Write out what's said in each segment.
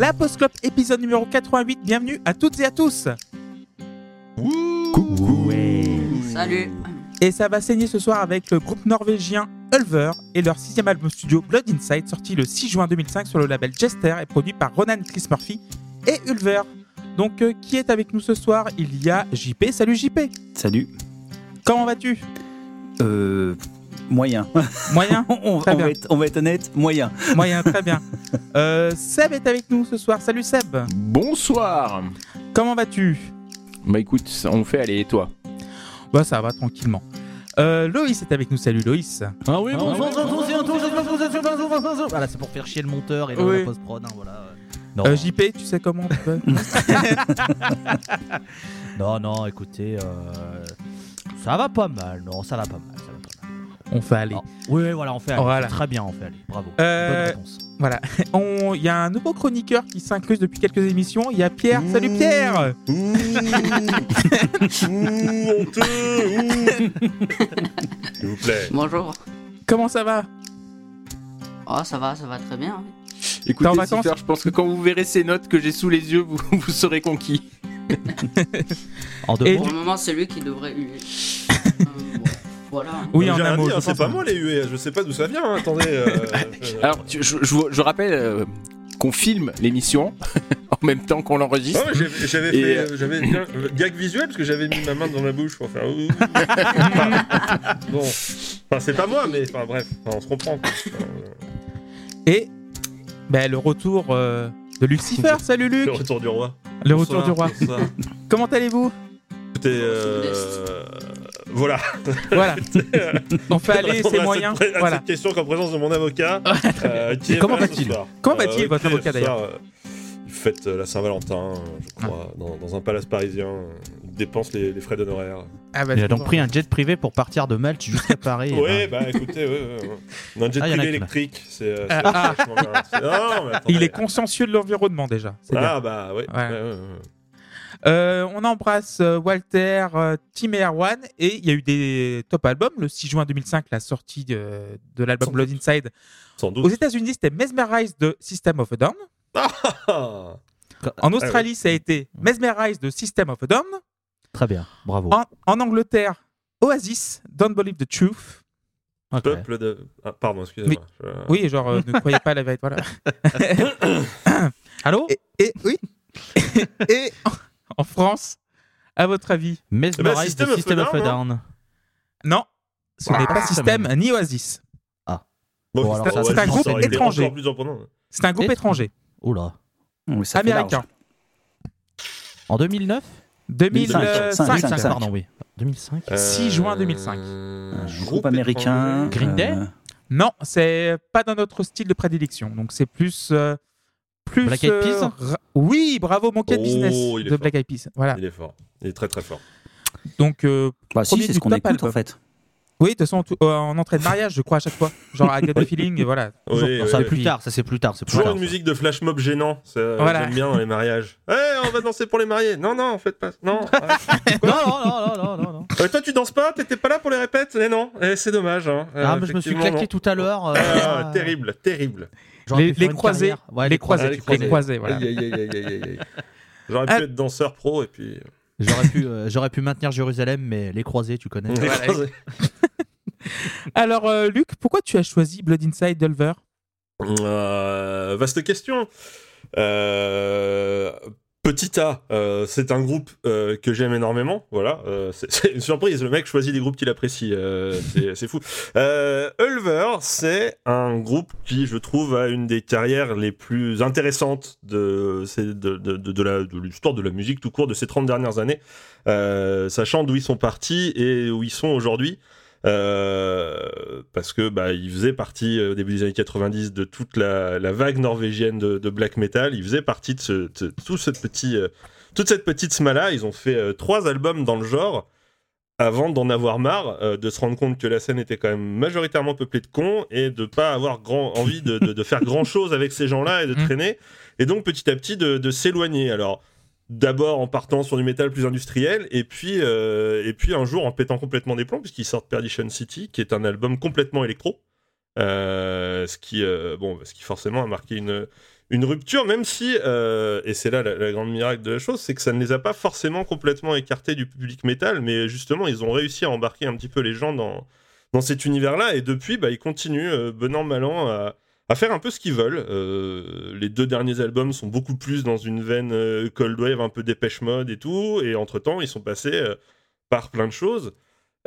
la Postclop épisode numéro 88. Bienvenue à toutes et à tous. Coucou. Salut. Et ça va saigner ce soir avec le groupe norvégien Ulver et leur sixième album studio Blood Inside, sorti le 6 juin 2005 sur le label Jester et produit par Ronan Chris Murphy et Ulver. Donc, euh, qui est avec nous ce soir? Il y a JP. Salut JP. Salut. Comment vas-tu? Euh. Moyen. Moyen on, on Très bien. va être, on va être honnête, moyen. Moyen, très bien. Euh, Seb est avec nous ce soir. Salut Seb. Bonsoir. Comment vas-tu? Bah écoute, on fait aller et toi? Bah ça va tranquillement. Euh, Loïs est avec nous. Salut Loïs. Ah oui, bonjour, ouais. bonjour, bonjour, bonjour, bonjour, bonjour. Voilà, c'est pour faire chier le monteur et le- Oui. la post-prod. hein, voilà. Non, Euh, JP, tu sais comment on peut non, non, écoutez, euh, ça va pas mal. Non, ça va pas mal. On fait aller. Ah, oui, oui, voilà, on fait aller. Voilà. Très bien, on fait aller. Bravo. Euh, Bonne réponse. Voilà. Il y a un nouveau chroniqueur qui s'incruse depuis quelques émissions. Il y a Pierre. Salut Pierre. S'il vous plaît. Bonjour. Comment ça va? Oh, ça va, ça va très bien. en Écoutez, vacances? Je pense que quand vous verrez ces notes que j'ai sous les yeux, vous, vous serez conquis. En deux et mots. Pour le moment, c'est lui qui devrait huer. Euh, bon, voilà. Oui, en un mot. hein, c'est pas moi les huées, je sais pas d'où ça vient, hein, attendez. euh, Alors, tu- je, je- je rappelle euh, qu'on filme l'émission en même temps qu'on l'enregistre. non, mais j'avais- fait euh, j'avais bien- gag visuel parce que j'avais mis ma main dans ma bouche pour faire. Enfin, bon, enfin c'est pas moi, mais enfin bref, enfin, on se quoi. Euh, Et ben, le retour euh, de Lucifer. Salut Luc. le retour du roi. Le retour du roi. Bonsoir. Comment allez-vous? Écoutez, euh, voilà. Voilà. On fait aller, c'est moyen. Cette, Voilà. cette question qu'en présence de mon avocat. euh, qui Comment va-t-il. Comment va-t-il, Euh, votre écoutez, avocat, ce soir, euh, Il fête euh, la Saint-Valentin, euh, je crois, dans, dans un palace parisien. euh, Il dépense les, les frais d'honoraires. Ah, bah, Il a donc pris un jet privé pour partir de Malte jusqu'à Paris. Oui, ben, bah écoutez, ouais, ouais, on a un jet Ah, y en a privé électrique. C'est, euh, Ah, c'est ah. vachement bien. C'est- non, mais attendez. Il est consciencieux de l'environnement déjà. C'est bien. Ah bah ouais. Ouais. Euh, on embrasse euh, Walter, euh, Tim et Erwan. Et il y a eu des top albums. Le 6 juin 2005, la sortie de, de l'album Blood Inside. Sans Aux doute. États-Unis, c'était Mesmerize de System of a Down. Ah. En Australie, ça a été Mesmerize de System of a Down. Très bien, bravo. En, en Angleterre, Oasis, Don't Believe the Truth. Ok. Peuple de. Ah, pardon, excusez-moi. Je- Oui, genre, euh, ne croyez pas à la vérité. Voilà. Allô? Et, et- oui. et en France, à votre avis Mesmerize Eh ben, System de of a System of a Down, Down? Non, ce n'est Ah, pas System ni Oasis. Bon, Bon, alors, ça, c'est ouais, un ça groupe étranger. C'est un groupe Étrange. étranger, Oula. Américain. En 2009 2005. 2005, 2005, pardon, oui. 2005 Euh, 6 juin 2005. Un groupe américain. Green Day? euh, Non, c'est pas dans notre style de prédilection. Donc c'est plus. euh, plus Black Eyed euh, Peas ra- Oui, bravo, Monkey Oh, Business il est de fort. Black Eyed Peas. Voilà. Il est fort. Il est très très fort. Donc, euh, Bah si, Premier c'est du ce qu'on écoute album. en fait. oui, de toute façon, tout- euh, en entrée de mariage, je crois, à chaque fois. Genre, I got the feeling, et voilà. Toujours. Oui, oui, Ça, oui. c'est plus tard, ça c'est plus tard. C'est plus Toujours tard. une musique de flash mob gênant. Ça, euh, Voilà. J'aime bien dans les mariages. Eh, on va danser pour les mariés. Non, non, en fait pas. Non. Non, non, non, non, non. Euh, toi, tu danses pas? T'étais pas là pour les répètes? Eh non. Eh, c'est dommage. Hein. Euh, Ah, mais je me suis claqué tout à l'heure. euh. Ah, euh, terrible, terrible. Les, croisés. Ouais, les croisés, les croisés, voilà. Aïe, aïe, aïe, aïe, aïe, aïe, aïe. J'aurais pu Ah. être danseur pro et puis. J'aurais pu, euh, j'aurais pu maintenir Jérusalem, mais les croisés, tu connais. Les Voilà. croisés. Alors, euh, Luc, pourquoi tu as choisi Blood Inside d'Ulver? Euh, vaste question. Petit A, euh, c'est un groupe euh, que j'aime énormément. Voilà, euh, c'est- une surprise. Le mec choisit des groupes qu'il apprécie. euh, c'est fou. Euh, Ulver, c'est un groupe qui, je trouve, a une des carrières les plus intéressantes de, de, de, de l'histoire de la musique tout court de ces 30 dernières années, euh, sachant d'où ils sont partis et où ils sont aujourd'hui. Euh, parce que bah, il faisait partie euh, au début des années 90 de toute la, la vague norvégienne de, de black metal. Il faisait partie de, ce, de tout cette petit, euh, toute cette petite smala. Ils ont fait euh, trois albums dans le genre avant d'en avoir marre, euh, de se rendre compte que la scène était quand même majoritairement peuplée de cons et de pas avoir grand, envie de, de- faire grand chose avec ces gens-là et de Mm. traîner. Et donc petit à petit de, de s'éloigner. Alors d'abord en partant sur du métal plus industriel et puis, euh, et puis un jour en pétant complètement des plombs puisqu'ils sortent Perdition City qui est un album complètement électro. Euh, ce, qui, euh, bon, ce qui forcément a marqué une, une rupture, même si, et c'est là la, grande miracle de la chose, c'est que ça ne les a pas forcément complètement écartés du public métal, mais justement, ils ont réussi à embarquer un petit peu les gens dans, dans cet univers-là, et depuis, bah, ils continuent, bon an, mal an, à, à faire un peu ce qu'ils veulent. Euh, les deux derniers albums sont beaucoup plus dans une veine euh, cold wave, un peu dépêche mode et tout, et entre-temps, ils sont passés euh, par plein de choses.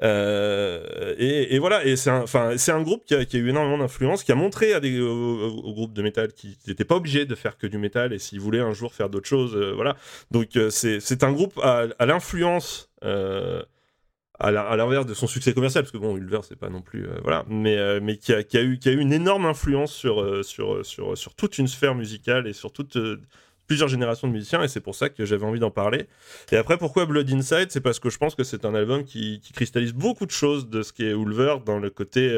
Et, voilà, et c'est un, un groupe qui a, qui a eu énormément d'influence, qui a montré à des groupes de métal qu'ils n'étaient pas obligés de faire que du métal, et s'ils voulaient un jour faire d'autres choses, voilà. Donc c'est, un groupe à, l'influence, à, l'inverse de son succès commercial, parce que bon, Ulver c'est pas non plus, euh, voilà, mais euh, mais qui a, qui a eu qui a eu une énorme influence sur euh, sur sur sur toute une sphère musicale et sur toute plusieurs générations de musiciens, et c'est pour ça que j'avais envie d'en parler. Et après, pourquoi Blood Inside? C'est parce que je pense que c'est un album qui, qui cristallise beaucoup de choses de ce qu'est Ulver dans le côté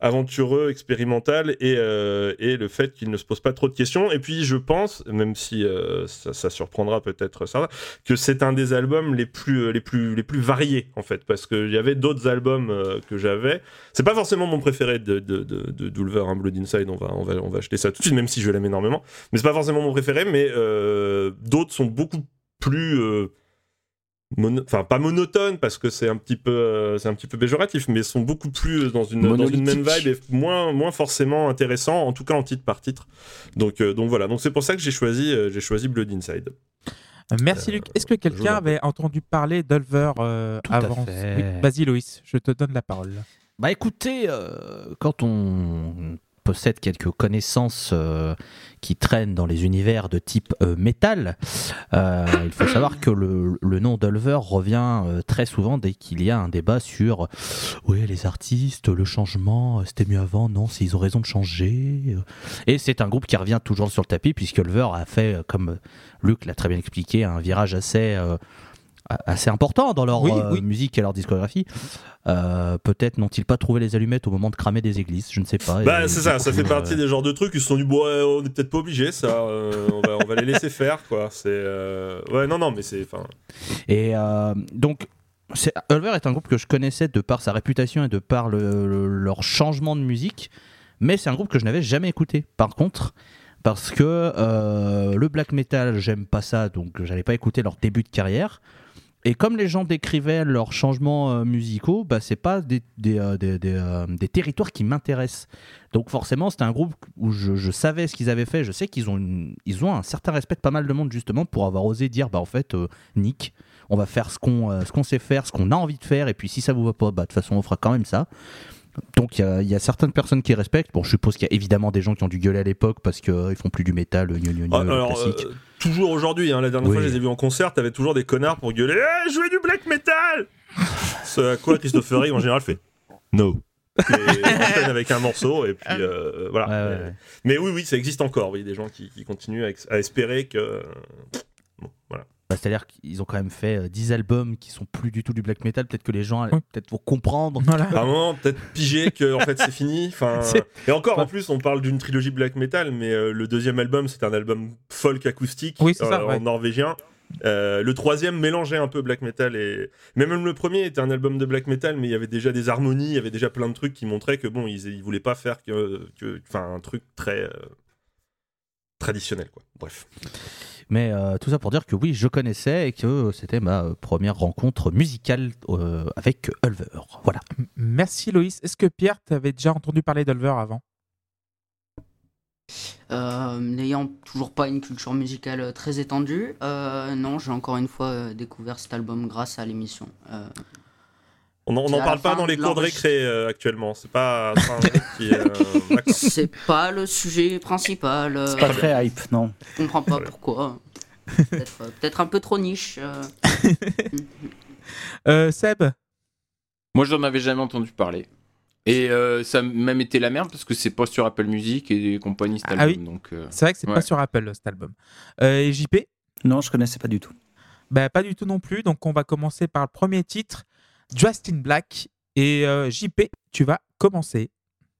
aventureux, expérimental et, euh, et le fait qu'il ne se pose pas trop de questions. Et puis, je pense, même si euh, ça, surprendra peut-être ça, que c'est un des albums les plus, les plus, les plus variés, en fait, parce qu'il y avait d'autres albums euh, que j'avais. C'est pas forcément mon préféré de, de, de, de d'Ulver, hein, Blood Inside, on va, on, va, on va acheter ça tout de suite, même si je l'aime énormément. Mais c'est pas forcément mon préféré, mais euh, d'autres sont beaucoup plus euh, enfin pas monotone parce que c'est un petit peu euh, c'est un petit peu péjoratif mais sont beaucoup plus dans une dans une même vibe et moins moins forcément intéressant en tout cas en titre par titre donc euh, donc voilà donc c'est pour ça que j'ai choisi euh, j'ai choisi Blood Inside Euh, Merci Euh, Luc. Est-ce que quelqu'un avait entendu parler euh, à avant. Oui, Vas-y Loïs, je te donne la parole. Bah écoutez, euh, quand on possède quelques connaissances euh, qui traînent dans les univers de type euh, métal, euh, il faut savoir que le, nom d'Ulver revient très souvent dès qu'il y a un débat sur oui les artistes, le changement, c'était mieux avant, non, s'ils ont raison de changer. Et c'est un groupe qui revient toujours sur le tapis puisque Ulver a fait, comme Luc l'a très bien expliqué, un virage assez... assez important dans leur Oui, euh, oui. musique et leur discographie. Euh, Peut-être n'ont-ils pas trouvé les allumettes au moment de cramer des églises, je ne sais pas. bah c'est ça ça fait euh, partie des genres de trucs ils se sont dit bon ouais, on est peut-être pas obligé ça euh, on, va, on va les laisser faire quoi c'est euh, ouais non non mais c'est enfin Et euh, donc, c'est- Ulver est un groupe que je connaissais de par sa réputation et de par le- le- leur changement de musique, mais c'est un groupe que je n'avais jamais écouté. Par contre, parce que euh, le black metal, j'aime pas ça, donc j'allais pas écouter leur début de carrière. Et comme les gens décrivaient leurs changements euh, musicaux, bah, c'est pas des, des, euh, des- des, euh, des territoires qui m'intéressent. Donc forcément, c'était un groupe où je, je savais ce qu'ils avaient fait. Je sais qu'ils ont, une- ils ont un certain respect de pas mal de monde justement pour avoir osé dire, bah en fait, euh, Nick, on va faire ce qu'on euh, ce qu'on sait faire, ce qu'on a envie de faire, et puis si ça vous va pas, bah de toute façon on fera quand même ça. Donc il y y, a certaines personnes qui respectent. Bon, je suppose qu'il y a évidemment des gens qui ont dû gueuler à l'époque parce qu'ils ils font plus du métal, gnu, Ah, alors, classique. Toujours aujourd'hui, hein, la dernière Oui. fois je les ai vus en concert, t'avais toujours des connards pour gueuler Eh, jouez du black metal Ce à quoi Christopher Reeve en général fait No. Et avec un morceau, et puis euh, voilà. Ouais, ouais, mais, ouais. mais oui, oui, ça existe encore, oui, des gens qui, qui continuent à, ex- à espérer que. Bon, voilà. Bah, C'est-à-dire qu'ils ont quand même fait euh, 10 albums qui sont plus du tout du black metal. Peut-être que les gens, euh, peut-être vont comprendre. Voilà. À un moment, peut-être piger que en fait c'est fini. Enfin, et encore, en plus, on parle d'une trilogie black metal, mais euh, le deuxième album, c'est un album folk acoustique Oui, c'est ça, euh, ouais. en norvégien. Euh, le troisième mélangeait un peu black metal et mais même le premier était un album de black metal, mais il y avait déjà des harmonies, il y avait déjà plein de trucs qui montraient que bon, ils, ils voulaient pas faire que, que- enfin, un truc très euh, traditionnel, quoi. Bref. Mais euh, tout ça pour dire que oui, je connaissais et que c'était ma première rencontre musicale euh, avec Ulver. Voilà. Merci Loïs. Est-ce que Pierre, t'avais déjà entendu parler d'Ulver avant? Euh, N'ayant toujours pas une culture musicale très étendue, euh, non, j'ai encore une fois euh, découvert cet album grâce à l'émission. On n'en C'est parle pas dans les cours de récré euh, actuellement. C'est pas, c'est pas euh, c'est pas le sujet principal. euh, Pas très hype, non. je comprends pas pourquoi. Peut-être euh, un peu trop niche. euh. Euh, Seb? Moi, je n'en avais jamais entendu parler. Et euh, ça a même été la merde parce que c'est pas sur Apple Music et compagnie cet Ah album. Donc, euh, C'est vrai que c'est pas Ouais. sur Apple cet album. Euh, et JP Non, je connaissais pas du tout. bah, Pas du tout non plus. Donc on va commencer par le premier titre, Dressed in Black. Et euh, JP, tu vas commencer.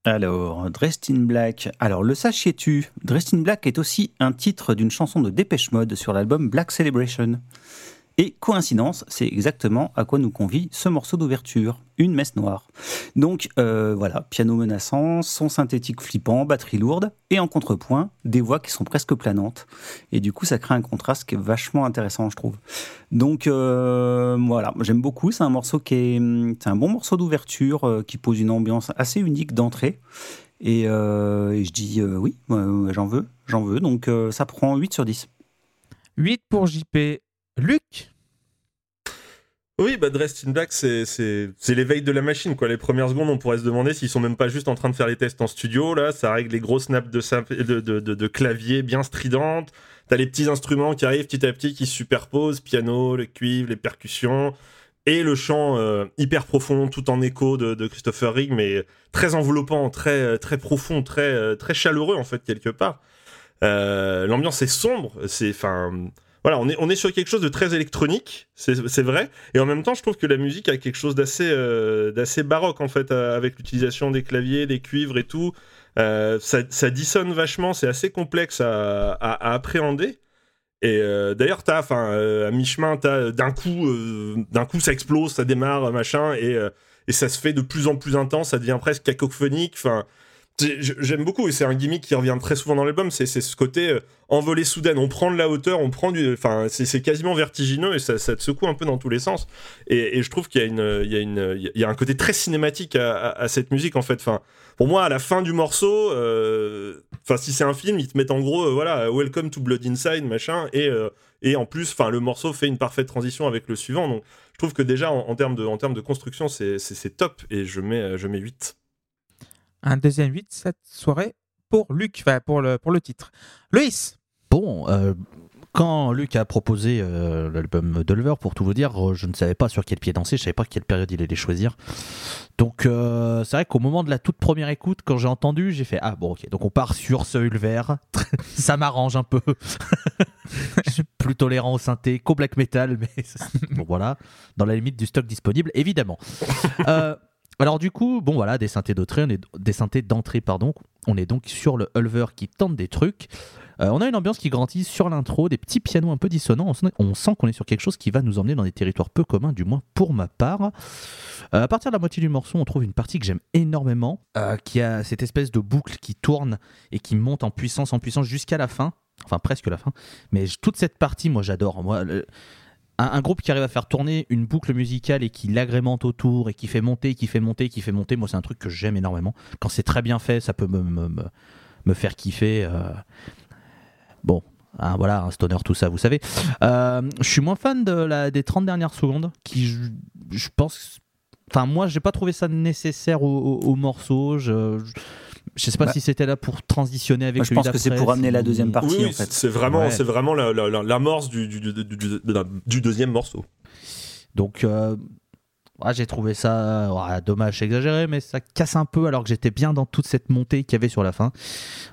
Alors, Dressed Black. Alors, le sachiez-tu? Dressed Black est aussi un titre d'une chanson de Dépêche Mode sur l'album Black Celebration. Et coïncidence, c'est exactement à quoi nous convie ce morceau d'ouverture, une messe noire. Donc euh, voilà, piano menaçant, son synthétique flippant, batterie lourde, et en contrepoint, des voix qui sont presque planantes. Et du coup, ça crée un contraste qui est vachement intéressant, je trouve. Donc euh, voilà, j'aime beaucoup. C'est un morceau qui est, un bon morceau d'ouverture euh, qui pose une ambiance assez unique d'entrée. Et, et je dis oui, j'en veux, j'en veux. Donc ça prend 8 sur 10. 8 pour JP. Luc Oui, bah Dressed in Black, c'est, l'éveil de la machine. Quoi. Les premières secondes, on pourrait se demander s'ils sont même pas juste en train de faire les tests en studio. Là, ça règle les grosses nappes de, de, de, clavier bien stridentes. T'as les petits instruments qui arrivent petit à petit, qui se superposent, piano, le cuivre, les percussions, et le chant euh, hyper profond, tout en écho de, de Christopher Rigg, mais très enveloppant, très, très profond, très, euh, très chaleureux en fait quelque part. Euh, L'ambiance est sombre, c'est, voilà, on est, on est sur quelque chose de très électronique, c'est vrai, et en même temps, je trouve que la musique a quelque chose d'assez euh, baroque en fait, euh, avec l'utilisation des claviers, des cuivres et tout. Euh, ça, ça dissonne vachement, c'est assez complexe à, à- appréhender. Et d'ailleurs, t'as, enfin, à mi-chemin, t'as d'un coup, d'un coup, ça explose, ça démarre, machin, et, et ça se fait de plus en plus intense, ça devient presque cacophonique. J'aime beaucoup, et c'est un gimmick qui revient très souvent dans l'album. C'est ce côté euh, envolée soudaine, on prend de la hauteur, on prend du, enfin, c'est quasiment vertigineux et ça, te secoue un peu dans tous les sens. Et, et je trouve qu'il y a une, il y a une, il y a un côté très cinématique à, cette musique en fait. Enfin, pour moi, à la fin du morceau, euh, enfin, si c'est un film, ils te mettent en gros, euh, voilà, Welcome to Blood Inside, machin, et et en plus, enfin, le morceau fait une parfaite transition avec le suivant. Donc, je trouve que déjà en, termes de, en termes de construction, c'est top. Et je mets, je mets 8. Un deuxième 8 cette soirée pour Luc, enfin pour le, pour le titre. Loïs Bon, euh, quand Luc a proposé euh, l'album d'Ulver, pour tout vous dire, euh, je ne savais pas sur quel pied danser, je savais pas quelle période il allait choisir. Donc c'est vrai qu'au moment de la toute première écoute, quand j'ai entendu, j'ai fait ah bon ok, donc on part sur ce Ulver, ça m'arrange un peu. je suis plus tolérant au synthé qu'au black metal, mais voilà, dans la limite du stock disponible, évidemment. Alors du coup, bon voilà, des synthés d'entrée, on est des synthés d'entrée pardon, on est donc sur le Ulver qui tente des trucs. Euh, on a une ambiance qui grandit sur l'intro, des petits pianos un peu dissonants. On sent, on sent qu'on est sur quelque chose qui va nous emmener dans des territoires peu communs, du moins pour ma part. Euh, à partir de la moitié du morceau, on trouve une partie que j'aime énormément, euh, qui a cette espèce de boucle qui tourne et qui monte en puissance, en puissance jusqu'à la fin. Enfin, presque la fin. Mais toute cette partie, moi, j'adore. Moi, un, groupe qui arrive à faire tourner une boucle musicale et qui l'agrémente autour et qui fait monter, qui fait monter, qui fait monter, moi, c'est un truc que j'aime énormément. Quand c'est très bien fait, ça peut me, me, me- faire kiffer. euh. Bon, hein, voilà, un stoner, tout ça, vous savez. Euh, je suis moins fan de la, des 30 dernières secondes, qui, je, je pense. Enfin, moi, j'ai pas trouvé ça nécessaire au, au- au morceau. Je, je sais pas Bah, si c'était là pour transitionner avec Moi, je pense que c'est pour amener la deuxième partie. oui, en fait. c'est vraiment, Ouais. c'est vraiment la- la- la- l'amorce du, du, du, du- du- du deuxième morceau. Donc, euh, ouais, j'ai trouvé ça ouais, dommage, exagéré, mais ça casse un peu alors que j'étais bien dans toute cette montée qu'il y avait sur la fin.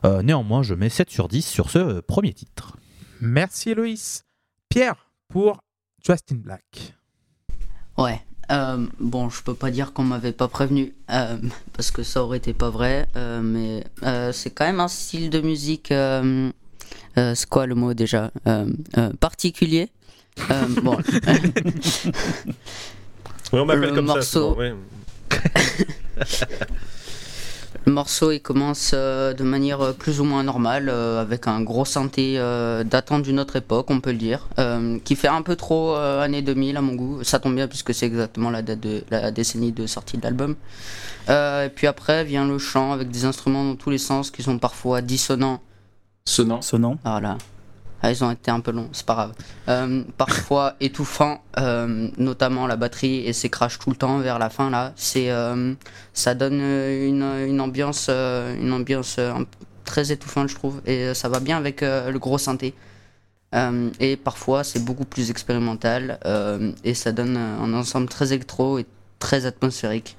Euh, néanmoins, je mets 7 sur 10 sur ce euh, premier titre. Merci Loïs. Pierre pour Justin Black. Ouais. Euh, bon, je peux pas dire qu'on m'avait pas prévenu euh, parce que ça aurait été pas vrai, euh, mais euh, c'est quand même un style de musique. euh, euh, c'est quoi le mot déjà Euh, euh, Particulier? Euh, bon, Oui, on m'appelle Le comme morceau. ça. souvent, ouais. Le morceau il commence euh, de manière euh, plus ou moins normale euh, avec un gros synthé euh, datant d'une autre époque, on peut le dire, euh, qui fait un peu trop euh, année 2000 à mon goût. Ça tombe bien puisque c'est exactement la date de la décennie de sortie de l'album. Euh, et puis après vient le chant avec des instruments dans tous les sens qui sont parfois dissonants. Sonnant. Sonnant. Voilà. Ah, ils ont été un peu longs, c'est pas grave. Euh, parfois étouffant, euh, notamment la batterie et ses crashs tout le temps vers la fin là. C'est, euh, ça donne une, une ambiance, une ambiance très étouffante je trouve, et ça va bien avec le gros synthé. Et parfois c'est beaucoup plus expérimental et ça donne un ensemble très électro et très atmosphérique.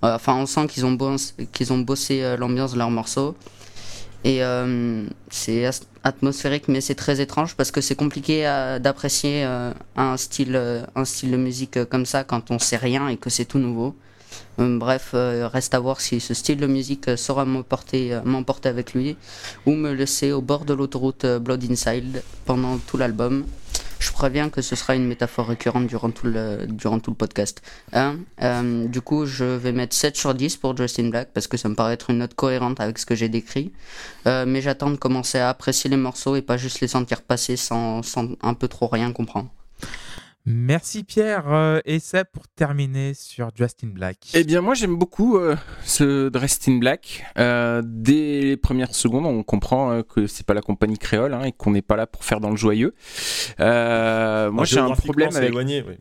Enfin, on sent qu'ils ont, boss- qu'ils ont bossé l'ambiance de leurs morceaux. Et euh, c'est atmosphérique, mais c'est très étrange parce que c'est compliqué d'apprécier euh, un, style, euh, un style de musique comme ça quand on sait rien et que c'est tout nouveau. Bref, reste à voir si ce style de musique saura m'emporter avec lui ou me laisser au bord de l'autoroute Blood Inside pendant tout l'album. Je préviens que ce sera une métaphore récurrente durant tout le, durant tout le podcast. Hein Euh, du coup, je vais mettre 7 sur 10 pour Justin Black parce que ça me paraît être une note cohérente avec ce que j'ai décrit. Euh, mais j'attends de commencer à apprécier les morceaux et pas juste les sentir passer sans, sans un peu trop rien comprendre. Merci Pierre. Euh, et ça pour terminer sur Justin Black. Eh bien, moi, j'aime beaucoup euh, ce Dressed in Black. Euh, dès les premières secondes, on comprend euh, que c'est pas la compagnie créole hein, et qu'on n'est pas là pour faire dans le joyeux. Euh, moi, j'ai un problème avec. éloigné, oui.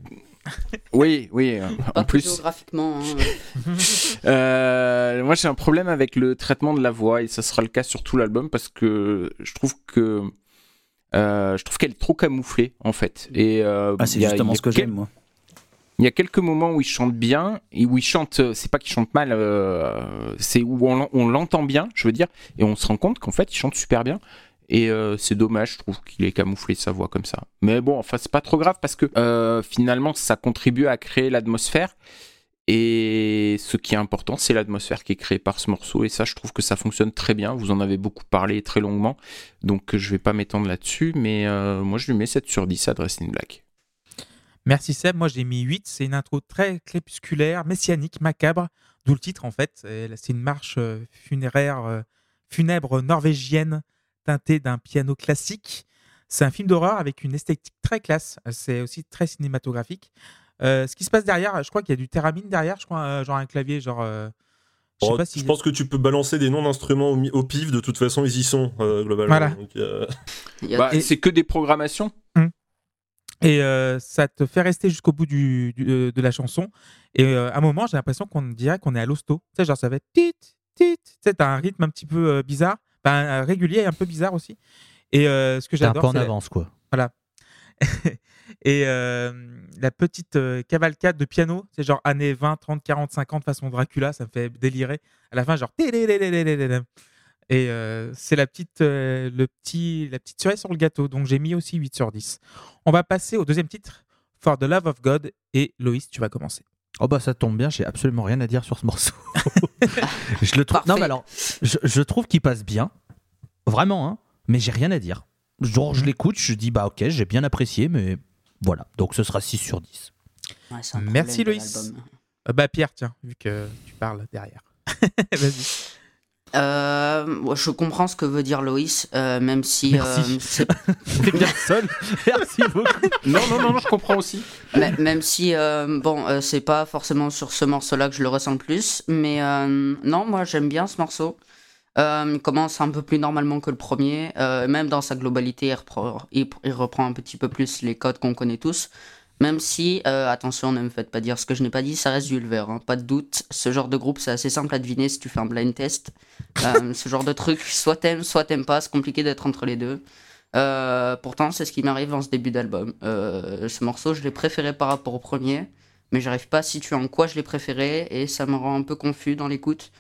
Oui, oui. Pas en plus, géographiquement. hein. Euh, moi, j'ai un problème avec le traitement de la voix et ça sera le cas sur tout l'album parce que je trouve que euh, je trouve qu'elle est trop camouflée en fait. Et euh, Ah, c'est justement a ce que quel- j'aime, moi. Il y a quelques moments où il chante bien et où il chante, euh, c'est pas qu'il chante mal, euh, c'est où on, l'en- on l'entend bien, je veux dire, et on se rend compte qu'en fait il chante super bien. Et euh, c'est dommage, je trouve qu'il ait camouflé sa voix comme ça. Mais bon, enfin c'est pas trop grave parce que euh, finalement ça contribue à créer l'atmosphère. Et ce qui est important, c'est l'atmosphère qui est créée par ce morceau. Et ça, je trouve que ça fonctionne très bien. Vous en avez beaucoup parlé très longuement. Donc je vais pas m'étendre là-dessus. Mais euh, moi, je lui mets 7 sur 10 à Dressed in Black. Merci Seb, moi j'ai mis 8, c'est une intro très crépusculaire, messianique, macabre, d'où le titre en fait. C'est une marche euh, funéraire, euh, funèbre norvégienne teintée d'un piano classique. C'est un film d'horreur avec une esthétique très classe, c'est aussi très cinématographique. Euh, ce qui se passe derrière, je crois qu'il y a du théramine derrière, je crois, euh, genre un clavier, genre... euh, je sais Oh, pas si... Je pense que tu peux balancer des noms d'instruments au, pif, de toute façon, ils y sont, euh, globalement. Voilà. Euh, Bah, Et- C'est que des programmations. Et euh, ça te fait rester jusqu'au bout du, du- de la chanson. Et euh, à un moment, j'ai l'impression qu'on dirait qu'on est à l'hosto. Tu sais, genre ça va être tit, tit. Tu sais, t'as un rythme un petit peu euh, bizarre, ben, régulier et un peu bizarre aussi. Et euh, ce que T'es un j'adore, peu en avance, quoi. et euh, la petite euh, cavalcade de piano, c'est genre années 20, 30, 40, 50 façon Dracula, ça me fait délirer. À la fin, genre et euh, c'est la petite, euh, le petit, la petite cerise sur le gâteau. Donc j'ai mis aussi 8 sur 10. On va passer au deuxième titre, For the Love of God. Et Loïs, tu vas commencer. Oh bah ça tombe bien, j'ai absolument rien à dire sur ce morceau. je le trouve. Non mais alors, je, je trouve qu'il passe bien, vraiment, hein, mais j'ai rien à dire. Genre je Mhm. l'écoute, je dis bah ok, j'ai bien apprécié, mais voilà. Donc ce sera 6 sur 10. Ouais, c'est un Merci, Loïs. Euh, bah Pierre, tiens, vu que tu parles derrière. Vas-y. Euh, je comprends ce que veut dire Loïs, euh, même si Merci. euh, c'est bien seul. Merci beaucoup. Non, non, non, non, je comprends aussi. M- même si euh, bon euh, c'est pas forcément sur ce morceau là que je le ressens le plus mais euh, non moi j'aime bien ce morceau Euh, il commence un peu plus normalement que le premier. Euh, même dans sa globalité il reprend, il, il reprend un petit peu plus les codes qu'on connaît tous. Même si euh, attention ne me faites pas dire ce que je n'ai pas dit ça reste du Ulver hein, pas de doute. Ce genre de groupe c'est assez simple à deviner si tu fais un blind test. Ce genre de truc soit t'aimes soit t'aimes pas c'est compliqué d'être entre les deux. Pourtant, c'est ce qui m'arrive dans ce début d'album. Ce morceau, je l'ai préféré par rapport au premier, mais j'arrive pas à situer en quoi je l'ai préféré et ça me rend un peu confus dans l'écoute.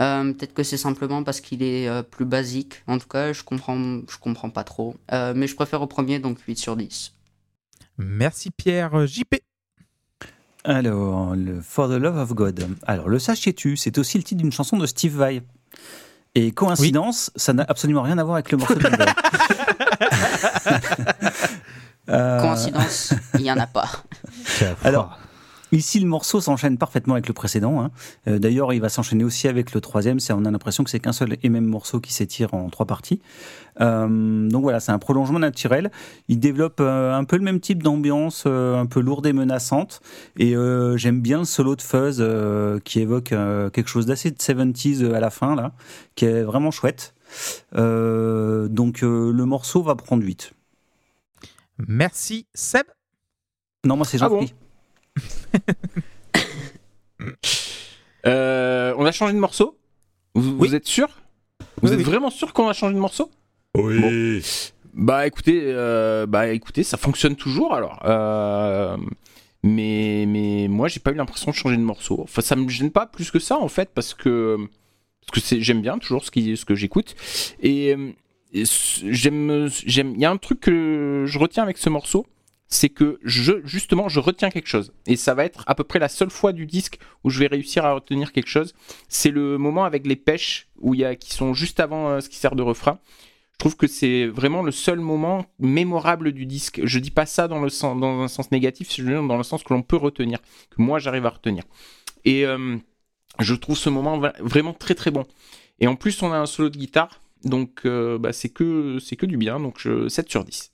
Euh, Peut-être que c'est simplement parce qu'il est euh, plus basique. En tout cas, je comprends, je comprends pas trop. Euh, mais je préfère au premier, donc 8 sur 10. Merci Pierre. JP. Alors, le For the Love of God. Alors, le sachiez-tu, c'est aussi le titre d'une chanson de Steve Vai. Et coïncidence, ça n'a absolument rien à voir avec le morceau de Coïncidence, il y en a pas. Alors, Ici, le morceau s'enchaîne parfaitement avec le précédent. hein. Euh, D'ailleurs, il va s'enchaîner aussi avec le troisième. C'est- On a l'impression que c'est qu'un seul et même morceau qui s'étire en trois parties. Euh, donc voilà, c'est un prolongement naturel. Il développe euh, un peu le même type d'ambiance, euh, un peu lourde et menaçante. Et euh, j'aime bien le solo de Fuzz euh, qui évoque euh, quelque chose d'assez de 70s à la fin, là, qui est vraiment chouette. Euh, donc euh, le morceau va prendre 8. Merci Seb. Non, moi c'est Ah bon? Jean-Philippe. Euh, on a changé de morceau? Vous, Oui. vous êtes sûr? Vous Oui, êtes oui. vraiment sûr qu'on a changé de morceau? Oui. Bah écoutez, euh, bah écoutez, ça fonctionne toujours alors. Euh, mais mais moi j'ai pas eu l'impression de changer de morceau. Enfin ça me gêne pas plus que ça en fait parce que parce que c'est j'aime bien toujours ce qui ce que j'écoute et, et j'aime j'aime il y a un truc que je retiens avec ce morceau c'est que je justement je retiens quelque chose et ça va être à peu près la seule fois du disque où je vais réussir à retenir quelque chose c'est le moment avec les pêches où qui sont juste avant euh, ce qui sert de refrain Je trouve que c'est vraiment le seul moment mémorable du disque. Je dis pas ça dans, le sens, dans un sens négatif, dire dans le sens que l'on peut retenir, que moi j'arrive à retenir. Et euh, je trouve ce moment vraiment très très bon. Et en plus, on a un solo de guitare, donc euh, bah, c'est que, c'est que du bien, donc je, 7 sur 10.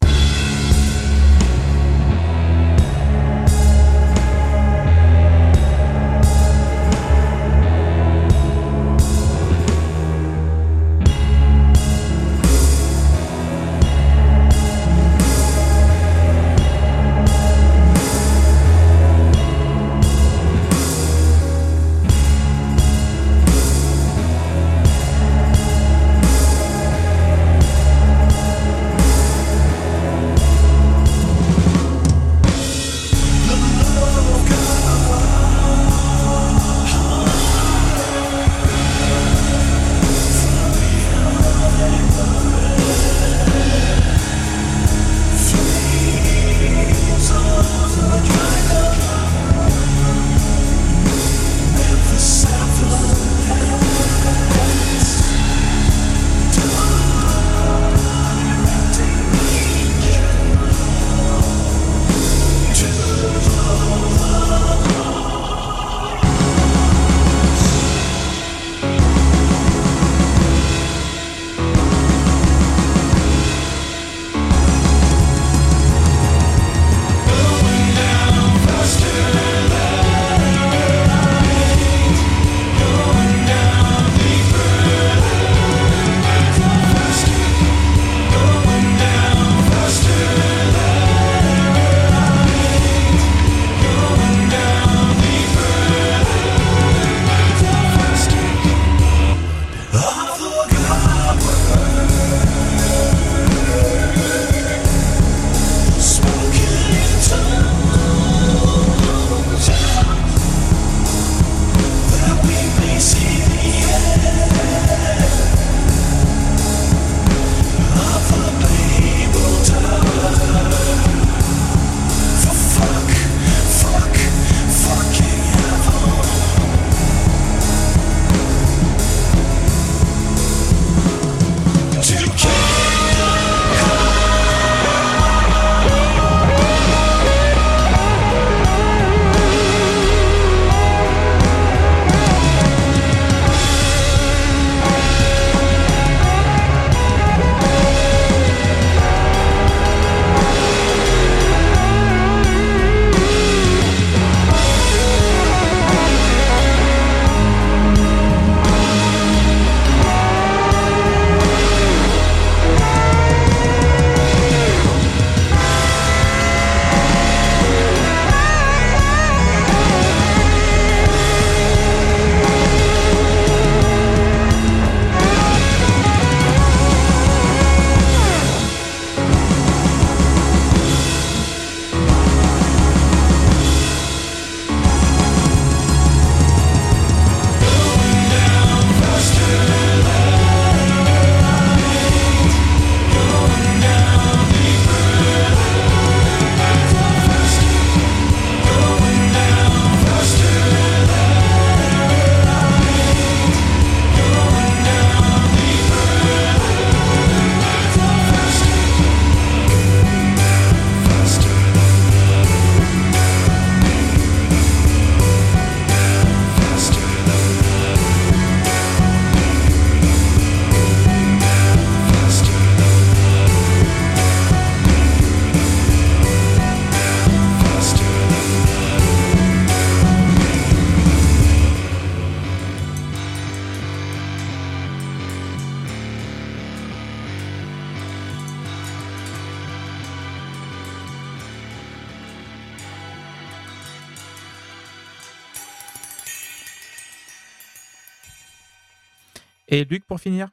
Pour finir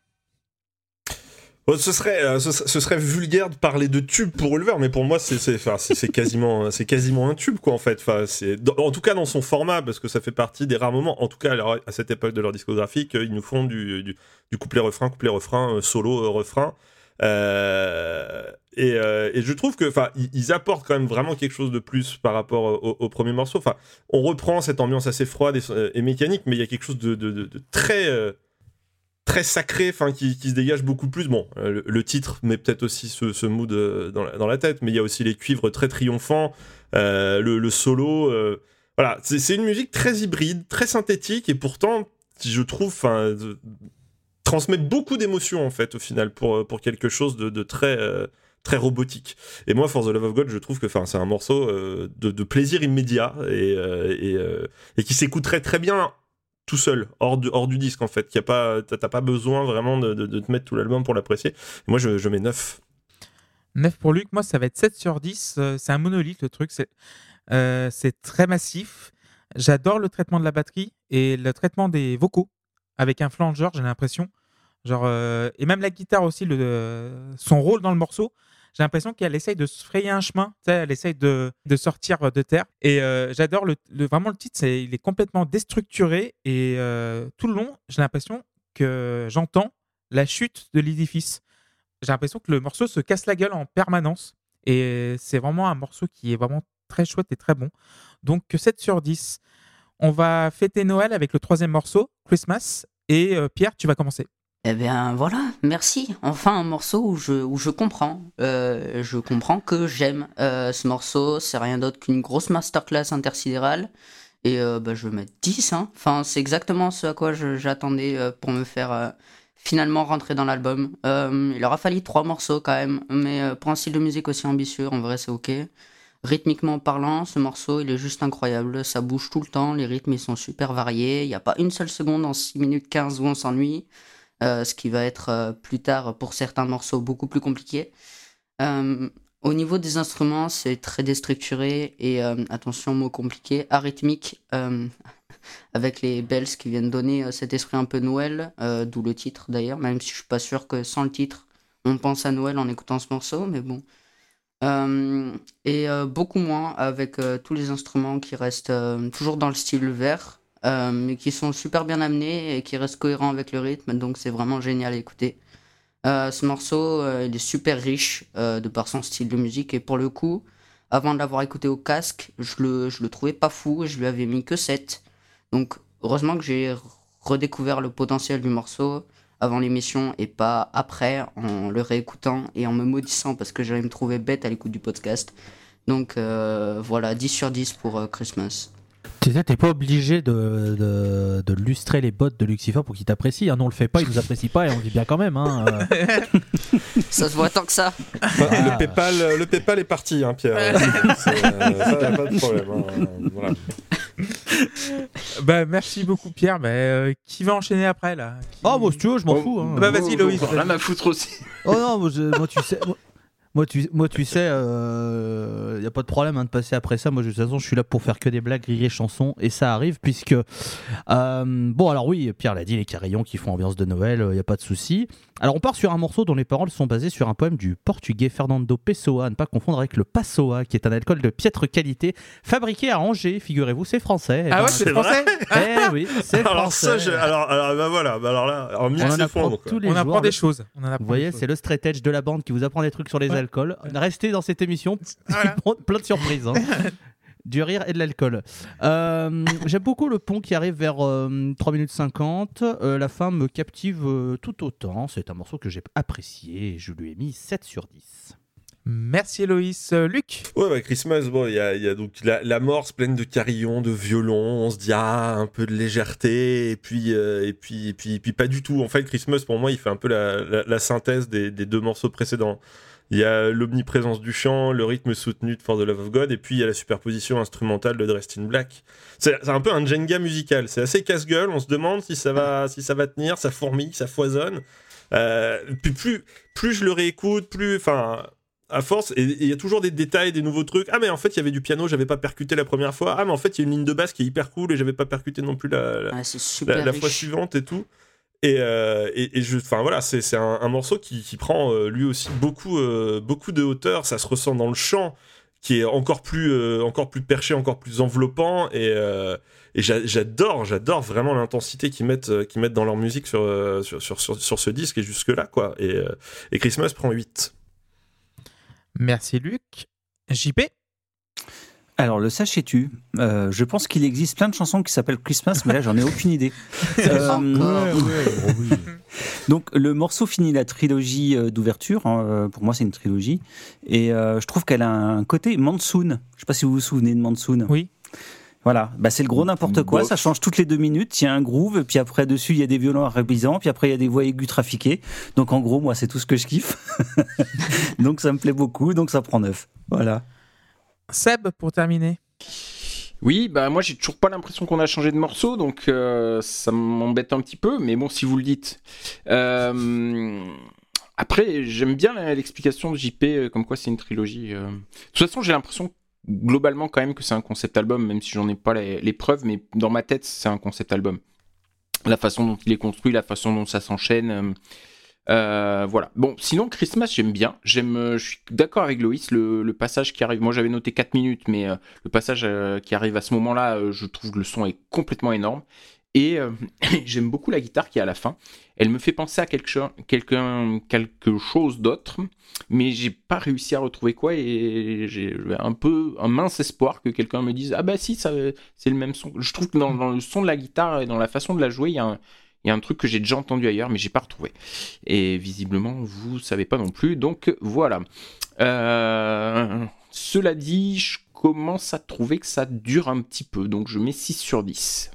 serait, euh, ce, serait vulgaire de parler de tube pour Ulver, mais pour moi, c'est quasiment, un tube, en fait. En tout cas, dans son format, parce que ça fait partie des rares moments, en tout cas, à, cette époque de leur discographie, qu'ils nous font du, couplet-refrain, couplet-refrain, euh, solo-refrain. Euh, et, je trouve que, enfin, ils, ils apportent quand même vraiment quelque chose de plus par rapport au, premier morceau. On reprend cette ambiance assez froide et, mécanique, mais il y a quelque chose de, très, très sacré, enfin qui, se dégage beaucoup plus. Bon, euh, le, titre met peut-être aussi ce, ce mood euh, dans la, tête, mais il y a aussi les cuivres très triomphants, euh, le, solo. voilà, c'est une musique très hybride, très synthétique, et pourtant, je trouve, enfin, transmet beaucoup d'émotions en fait au final pour pour quelque chose de, très très robotique. Et moi, For the Love of God, je trouve que c'est un morceau de, plaisir immédiat et, et, et qui s'écouterait très bien tout seul, hors du, disque en fait. Pas, t'as t'as pas besoin vraiment de, te mettre tout l'album pour l'apprécier. Moi, je, mets 9. 9 pour Luc, moi ça va être 7 sur 10. euh, c'est un monolithe le truc, c'est euh, c'est très massif. J'adore le traitement de la batterie et le traitement des vocaux avec un flanger, j'ai l'impression. Genre, euh, et même la guitare aussi, son rôle dans le morceau, j'ai l'impression qu'elle essaye de se frayer un chemin, elle essaye de, de sortir de terre. Et euh, j'adore le, vraiment le titre, il est complètement déstructuré et euh, tout le long, j'ai l'impression que j'entends la chute de l'édifice. J'ai l'impression que le morceau se casse la gueule en permanence et c'est vraiment un morceau qui est vraiment très chouette et très bon. Donc 7 sur 10. On va fêter Noël avec le troisième morceau, Christmas. Et euh, Pierre, tu vas commencer. Eh bien voilà, merci. Enfin un morceau où je, où je comprends. Euh, je comprends que j'aime euh, ce morceau. C'est rien d'autre qu'une grosse masterclass intersidérale. Et euh, bah, je vais mettre 10. hein. Enfin, c'est exactement ce à quoi j'attendais pour me faire finalement rentrer dans l'album. Il aura fallu trois morceaux quand même. Mais pour un style de musique aussi ambitieux, en vrai c'est ok. Rythmiquement parlant, ce morceau il est juste incroyable. Ça bouge tout le temps. Les rythmes ils sont super variés. Il n'y a pas une seule seconde en 6 minutes 15 où on s'ennuie. Euh, ce qui va être euh, plus tard pour certains morceaux beaucoup plus compliqué. Euh, au niveau des instruments, c'est très déstructuré et attention, mot compliqué, arythmique, avec les bells qui viennent donner cet esprit un peu Noël, d'où le titre d'ailleurs, même si je suis pas sûr que sans le titre, on pense à Noël en écoutant ce morceau, mais bon. Et beaucoup moins avec tous les instruments qui restent toujours dans le style vert, euh, mais qui sont super bien amenés et qui restent cohérents avec le rythme, donc c'est vraiment génial à écouter. Euh, ce morceau, euh, il est super riche euh, de par son style de musique, et pour le coup, avant de l'avoir écouté au casque, je le, je le trouvais pas fou, je lui avais mis que 7. Donc heureusement que j'ai redécouvert le potentiel du morceau avant l'émission et pas après en le réécoutant et en me maudissant parce que j'allais me trouver bête à l'écoute du podcast. Donc euh, voilà, 10 sur 10 pour euh, Christmas. Tu sais, t'es pas obligé de, de, de lustrer les bottes de Lucifer pour qu'il t'apprécie. Hein. Non, on le fait pas, il nous apprécie pas et on vit bien quand même. Hein. Euh, Ça se voit tant que ça. Le, PayPal, le PayPal est parti, hein, Pierre. Euh, ça, a pas de problème. hein. Voilà. Bah, merci beaucoup, Pierre. Bah, euh, qui va enchaîner après là? Qui- Oh, moi, si tu veux, je m'en Oh, fous. Hein. Bah, vas-y, Loïs. Rien à foutre aussi. Oh non, moi, je- moi, tu sais. moi- Moi tu, moi, tu sais, il n'y a pas de problème hein, de passer après ça. Moi, de toute façon, je suis là pour faire que des blagues, rire et chansons. Et ça arrive, puisque. euh, bon, alors oui, Pierre l'a dit, les carillons qui font ambiance de Noël, il n'y a pas de souci. Alors, on part sur un morceau dont les paroles sont basées sur un poème du portugais Fernando Pessoa, à ne pas confondre avec le Passoa, qui est un alcool de piètre qualité, fabriqué à Angers, figurez-vous, c'est français. Eh Ah ben, ouais, c'est français Eh oui, c'est Alors, français. ça, je- alors, alors, bah voilà, bah alors là, en mille on en apprend fondre, quoi. tous les On jours. apprend des choses. On en apprend Vous voyez, c'est le straight edge de la bande qui vous apprend des trucs sur les Ouais. Alcools. Restez dans cette émission, Voilà. plein de surprises. hein. Du rire et de l'alcool. Euh, J'aime beaucoup le pont qui arrive vers euh, 3 minutes 50. Euh, la fin me captive euh, tout autant. C'est un morceau que j'ai apprécié et je lui ai mis 7 sur 10. Merci, Loïs. Euh, Luc Ouais, bah, Christmas, bon, il y a, il y a donc la, la morse pleine de carillons, de violons. On se dit, ah, un peu de légèreté, et puis, euh, et puis, et puis, et puis pas du tout. En fait, Christmas, pour moi, il fait un peu la, la- la synthèse des, des deux morceaux précédents. Il y a l'omniprésence du chant, le rythme soutenu de For the Love of God, et puis il y a la superposition instrumentale de Dressed in Black. C'est un peu un Jenga musical. C'est assez casse-gueule. On se demande si ça va, si ça va tenir. Ça fourmille, ça foisonne. Euh, puis plus, plus je le réécoute, plus, enfin, à force, et il y a toujours des détails, des nouveaux trucs. Ah, mais en fait, il y avait du piano, j'avais pas percuté la première fois. Ah, mais en fait, il y a une ligne de basse qui est hyper cool et j'avais pas percuté non plus la, la, fois suivante et tout. Et, euh, et, et je, enfin voilà, c'est un, un morceau qui, qui prend euh, lui aussi beaucoup, euh, beaucoup de hauteur. Ça se ressent dans le chant, qui est encore plus, encore plus perché, encore plus enveloppant. Et, et j'a- j'adore, j'adore vraiment l'intensité qu'ils mettent, qu'ils mettent dans leur musique sur, sur, sur, sur, sur ce disque et jusque là quoi. Et, et Christmas prend 8. Merci, Luc. JP Alors, le sachais-tu Euh, Je pense qu'il existe plein de chansons qui s'appellent Christmas, mais là, j'en ai aucune idée. Euh. Donc le morceau finit la trilogie euh, d'ouverture. hein, pour moi, c'est une trilogie. Et euh, je trouve qu'elle a un côté Monsoon. Je sais pas si vous vous souvenez de Monsoon. Oui. Voilà, bah, c'est le gros n'importe quoi, ça change toutes les deux minutes, il y a un groove, puis après dessus il y a des violons arabisants, puis après il y a des voix aiguës trafiquées. Donc en gros, moi c'est tout ce que je kiffe. donc ça me plaît beaucoup, donc ça prend neuf. Voilà. Seb, pour terminer. Oui, bah moi j'ai toujours pas l'impression qu'on a changé de morceau, donc euh, ça m'embête un petit peu, mais bon, si vous le dites. Euh, après, j'aime bien l'explication de JP, euh, comme quoi c'est une trilogie. De toute façon, j'ai l'impression globalement quand même que c'est un concept album, même si j'en ai pas les preuves, mais dans ma tête, c'est un concept album. La façon dont il est construit, la façon dont ça s'enchaîne. Euh, voilà. Bon, sinon, Christmas, j'aime bien. J'aime, euh, je suis d'accord avec Loïs, le, passage qui arrive. Moi, j'avais noté 4 minutes, mais euh, le passage qui arrive à ce moment-là, je trouve que le son est complètement énorme. Et j'aime beaucoup la guitare qui est à la fin. Elle me fait penser à quelque, cho- quelqu'un- quelque chose d'autre, mais j'ai pas réussi à retrouver quoi. Et j'ai un peu un mince espoir que quelqu'un me dise Ah bah si, c'est le même son. Je trouve que dans, dans le son de la guitare et dans la façon de la jouer, il y a un, il y a un truc que j'ai déjà entendu ailleurs, mais j'ai pas retrouvé. Et visiblement, vous savez pas non plus. Donc voilà. Euh, cela dit, je commence à trouver que ça dure un petit peu. Donc je mets 6 sur 10.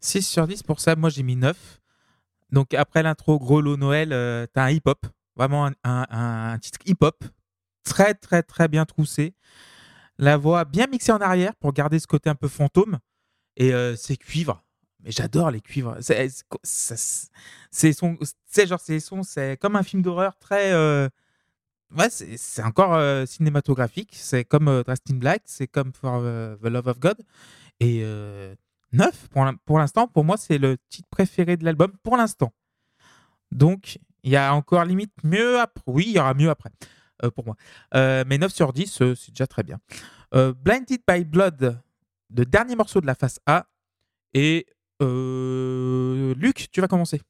6 sur 10 pour ça, moi j'ai mis 9. Donc après l'intro Gros Lot Noël, euh, t'as un hip-hop, vraiment un, titre hip-hop, très très très bien troussé. La voix bien mixée en arrière pour garder ce côté un peu fantôme. Et euh, c'est cuivre. Mais j'adore les cuivres. C'est c'est son, c'est genre c'est sons, c'est comme un film d'horreur très. euh, ouais, c'est encore euh, cinématographique. C'est comme euh, Dressed in Black, c'est comme For euh, the Love of God. Et 9 pour l'in- pour l'instant. Pour moi, c'est le titre préféré de l'album pour l'instant. Donc, il y a encore limite mieux après. Oui, il y aura mieux après pour moi. Mais 9 sur 10, euh, c'est déjà très bien. Blinded by Blood, le dernier morceau de la face A. Et Luc, tu vas commencer.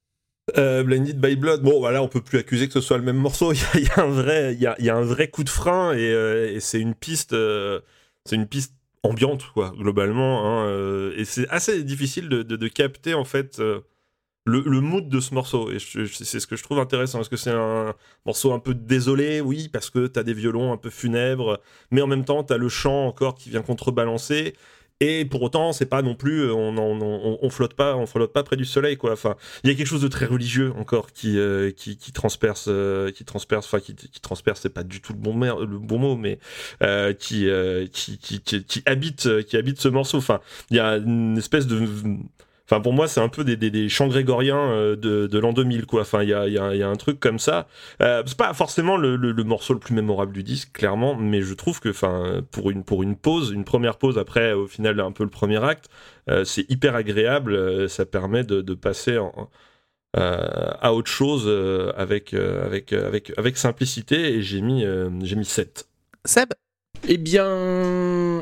Euh, Blinded by Blood, bon voilà, on peut plus accuser que ce soit le même morceau. Il y a, un vrai, y a, un vrai coup de frein et, euh, c'est une piste, euh, c'est une piste ambiante quoi, globalement. hein, euh, et c'est assez difficile de, capter en fait euh, le, mood de ce morceau. Et c'est ce que je trouve intéressant. Est-ce que c'est un morceau un peu désolé Oui, parce que t'as des violons un peu funèbres, mais en même temps t'as le chant encore qui vient contrebalancer. Et pour autant, c'est pas non plus, on, on, on, on flotte pas, on flotte pas près du soleil, quoi. Enfin, il y a quelque chose de très religieux encore qui euh, qui, qui transperce, euh, qui transperce, enfin qui, qui transperce, c'est pas du tout le bon, mer- le bon mot, mais euh, qui, euh, qui, qui qui qui habite, euh, qui habite ce morceau. Enfin, il y a une espèce de Enfin, pour moi, c'est un peu des, des, des chants grégoriens euh, de, de l'an 2000, quoi. Enfin, il y a, il y, a, il y a un truc comme ça. Euh, c'est pas forcément le, le, le morceau le plus mémorable du disque, clairement, mais je trouve que, enfin, pour une, pour une pause, une première pause après, au final, un peu le premier acte, euh, c'est hyper agréable. euh, ça permet de, de passer en, euh, à autre chose euh, avec, euh, avec, avec, avec simplicité, et j'ai mis, euh, j'ai mis 7. Seb? Eh bien,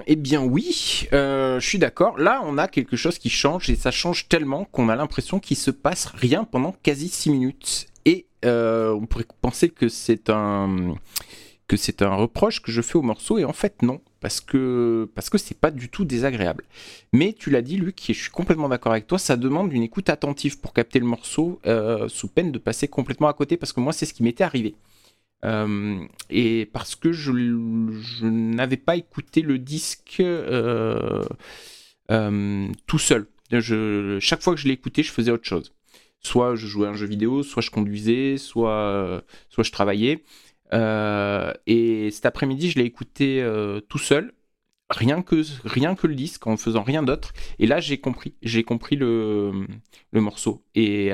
eh bien oui, euh, je suis d'accord. Là, on a quelque chose qui change et ça change tellement qu'on a l'impression qu'il se passe rien pendant quasi 6 minutes. Et euh, on pourrait penser que c'est un que c'est un reproche que je fais au morceau et en fait non parce que parce que c'est pas du tout désagréable. Mais tu l'as dit Luc et je suis complètement d'accord avec toi, ça demande une écoute attentive pour capter le morceau euh, sous peine de passer complètement à côté parce que moi c'est ce qui m'était arrivé. Euh, et parce que je, n'avais pas écouté le disque euh, euh, tout seul. Chaque fois que je écouté, je faisais autre chose. Soit je jouais à un jeu vidéo, soit je conduisais, soit, je travaillais. Et cet après-midi, je l'ai écouté tout seul, rien que, le disque, en faisant rien d'autre. Et là, j'ai compris, j'ai compris le, le morceau. Et,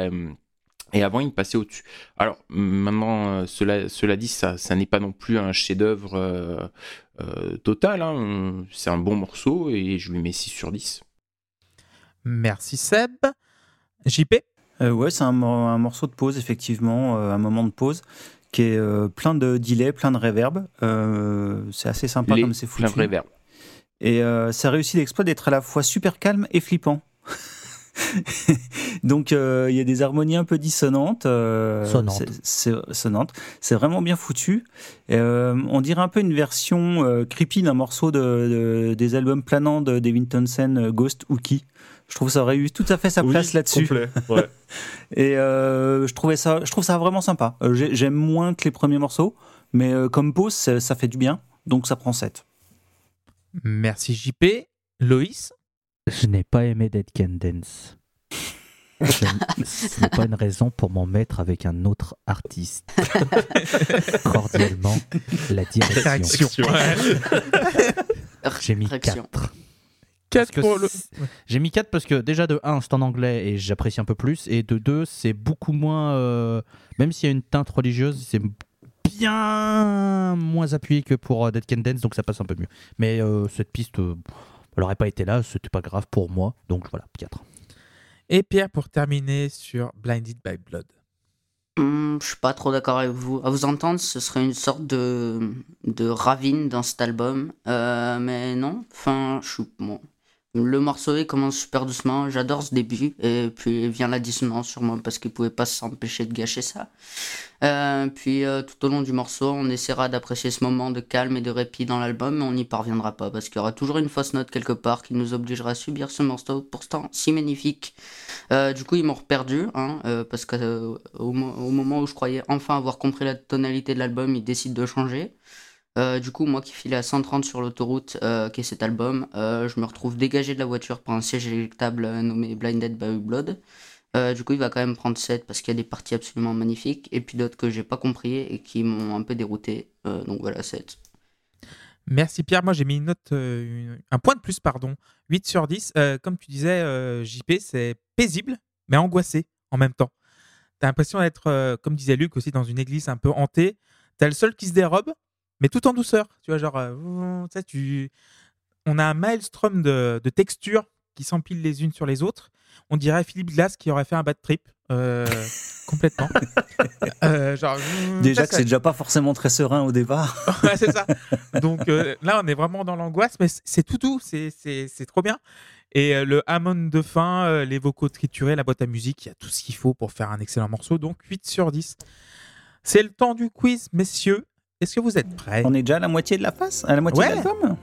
et avant, il me passait au-dessus. Alors, maintenant, euh, cela, cela dit, ça, ça n'est pas non plus un chef-d'œuvre euh, euh, total. hein. C'est un bon morceau et je lui mets 6 sur 10. Merci Seb. JP Euh, ouais, c'est un, mor- un morceau de pause, effectivement, euh, un moment de pause qui est euh, plein de delay, plein de reverb. Euh, c'est assez sympa Les- comme c'est plein foutu. de reverb. Et euh, ça réussit l'exploit d'être à la fois super calme et flippant. Donc euh, il y a des harmonies un peu dissonantes. euh, Sonnantes. c'est- C'est sonnantes. C'est vraiment bien foutu. Euh, on dirait un peu une version euh, creepy d'un morceau de, de- des albums planants de Devin Townsend, euh, Ghost Hooky. Je trouve ça aurait eu tout à fait sa Oui, place là-dessus. complet, ouais. Et euh, je trouvais ça, je trouve ça vraiment sympa. J'ai- J'aime moins que les premiers morceaux, mais euh, comme pause, ça, ça fait du bien. Donc ça prend 7. Merci JP. Loïs? Je n'ai pas aimé Dead Can Dance. Ce n'est pas une raison pour m'en mettre avec un autre artiste. Cordialement, la direction. J'ai mis Correction. 4. 4 que pour le. J'ai mis 4 parce que déjà de 1 c'est en anglais et j'apprécie un peu plus et de 2 c'est beaucoup moins euh, même s'il y a une teinte religieuse c'est bien moins appuyé que pour euh, Dead Can Dance donc ça passe un peu mieux. Mais euh, cette piste euh, elle aurait pas été là, c'était pas grave pour moi donc voilà 4. Et Pierre pour terminer sur Blinded by Blood. Hmm, je suis pas trop d'accord avec vous. À vous entendre, ce serait une sorte de, de ravine dans cet album. Euh, mais non, enfin, je suis. Bon. Le morceau commence super doucement, j'adore ce début, et puis vient la dissonance sûrement parce qu'il pouvait pas s'empêcher de gâcher ça. Euh, puis euh, tout au long du morceau, on essaiera d'apprécier ce moment de calme et de répit dans l'album, mais on n'y parviendra pas parce qu'il y aura toujours une fausse note quelque part qui nous obligera à subir ce morceau pourtant si magnifique. Euh, du coup, ils m'ont perdu, hein, parce que euh, au, mo- au moment où je croyais enfin avoir compris la tonalité de l'album, ils décident de changer. Euh, du coup, moi qui filais à 130 sur l'autoroute, euh, qui est cet album, euh, je me retrouve dégagé de la voiture par un siège éjectable euh, nommé Blinded by Blood. Du coup, il va quand même prendre 7 parce qu'il y a des parties absolument magnifiques et puis d'autres que j'ai pas compris et qui m'ont un peu dérouté. Donc voilà, 7. Merci Pierre. Moi, j'ai mis une note, un point de plus, pardon. 8 sur 10. Euh, comme tu disais, JP, c'est paisible, mais angoissé en même temps. T'as l'impression d'être, comme disait Luc, aussi dans une église un peu hantée. T'as le sol qui se dérobe, mais tout en douceur. Tu vois, genre, euh, tu on a un maelstrom de, de textures qui s'empilent les unes sur les autres. On dirait Philippe Glass qui aurait fait un bad trip. euh, complètement. Euh, genre, Déjà ça, que c'est déjà pas forcément très serein au départ. Ouais, c'est ça. Donc euh, là, on est vraiment dans l'angoisse, mais c'est tout doux, c'est- trop bien. Et le Hammond de fin, les vocaux triturés, la boîte à musique, il y a tout ce qu'il faut pour faire un excellent morceau. Donc 8 sur 10. C'est le temps du quiz, messieurs. Est-ce que vous êtes prêts? On est déjà à la moitié de la face À la moitié Ouais. de l'album?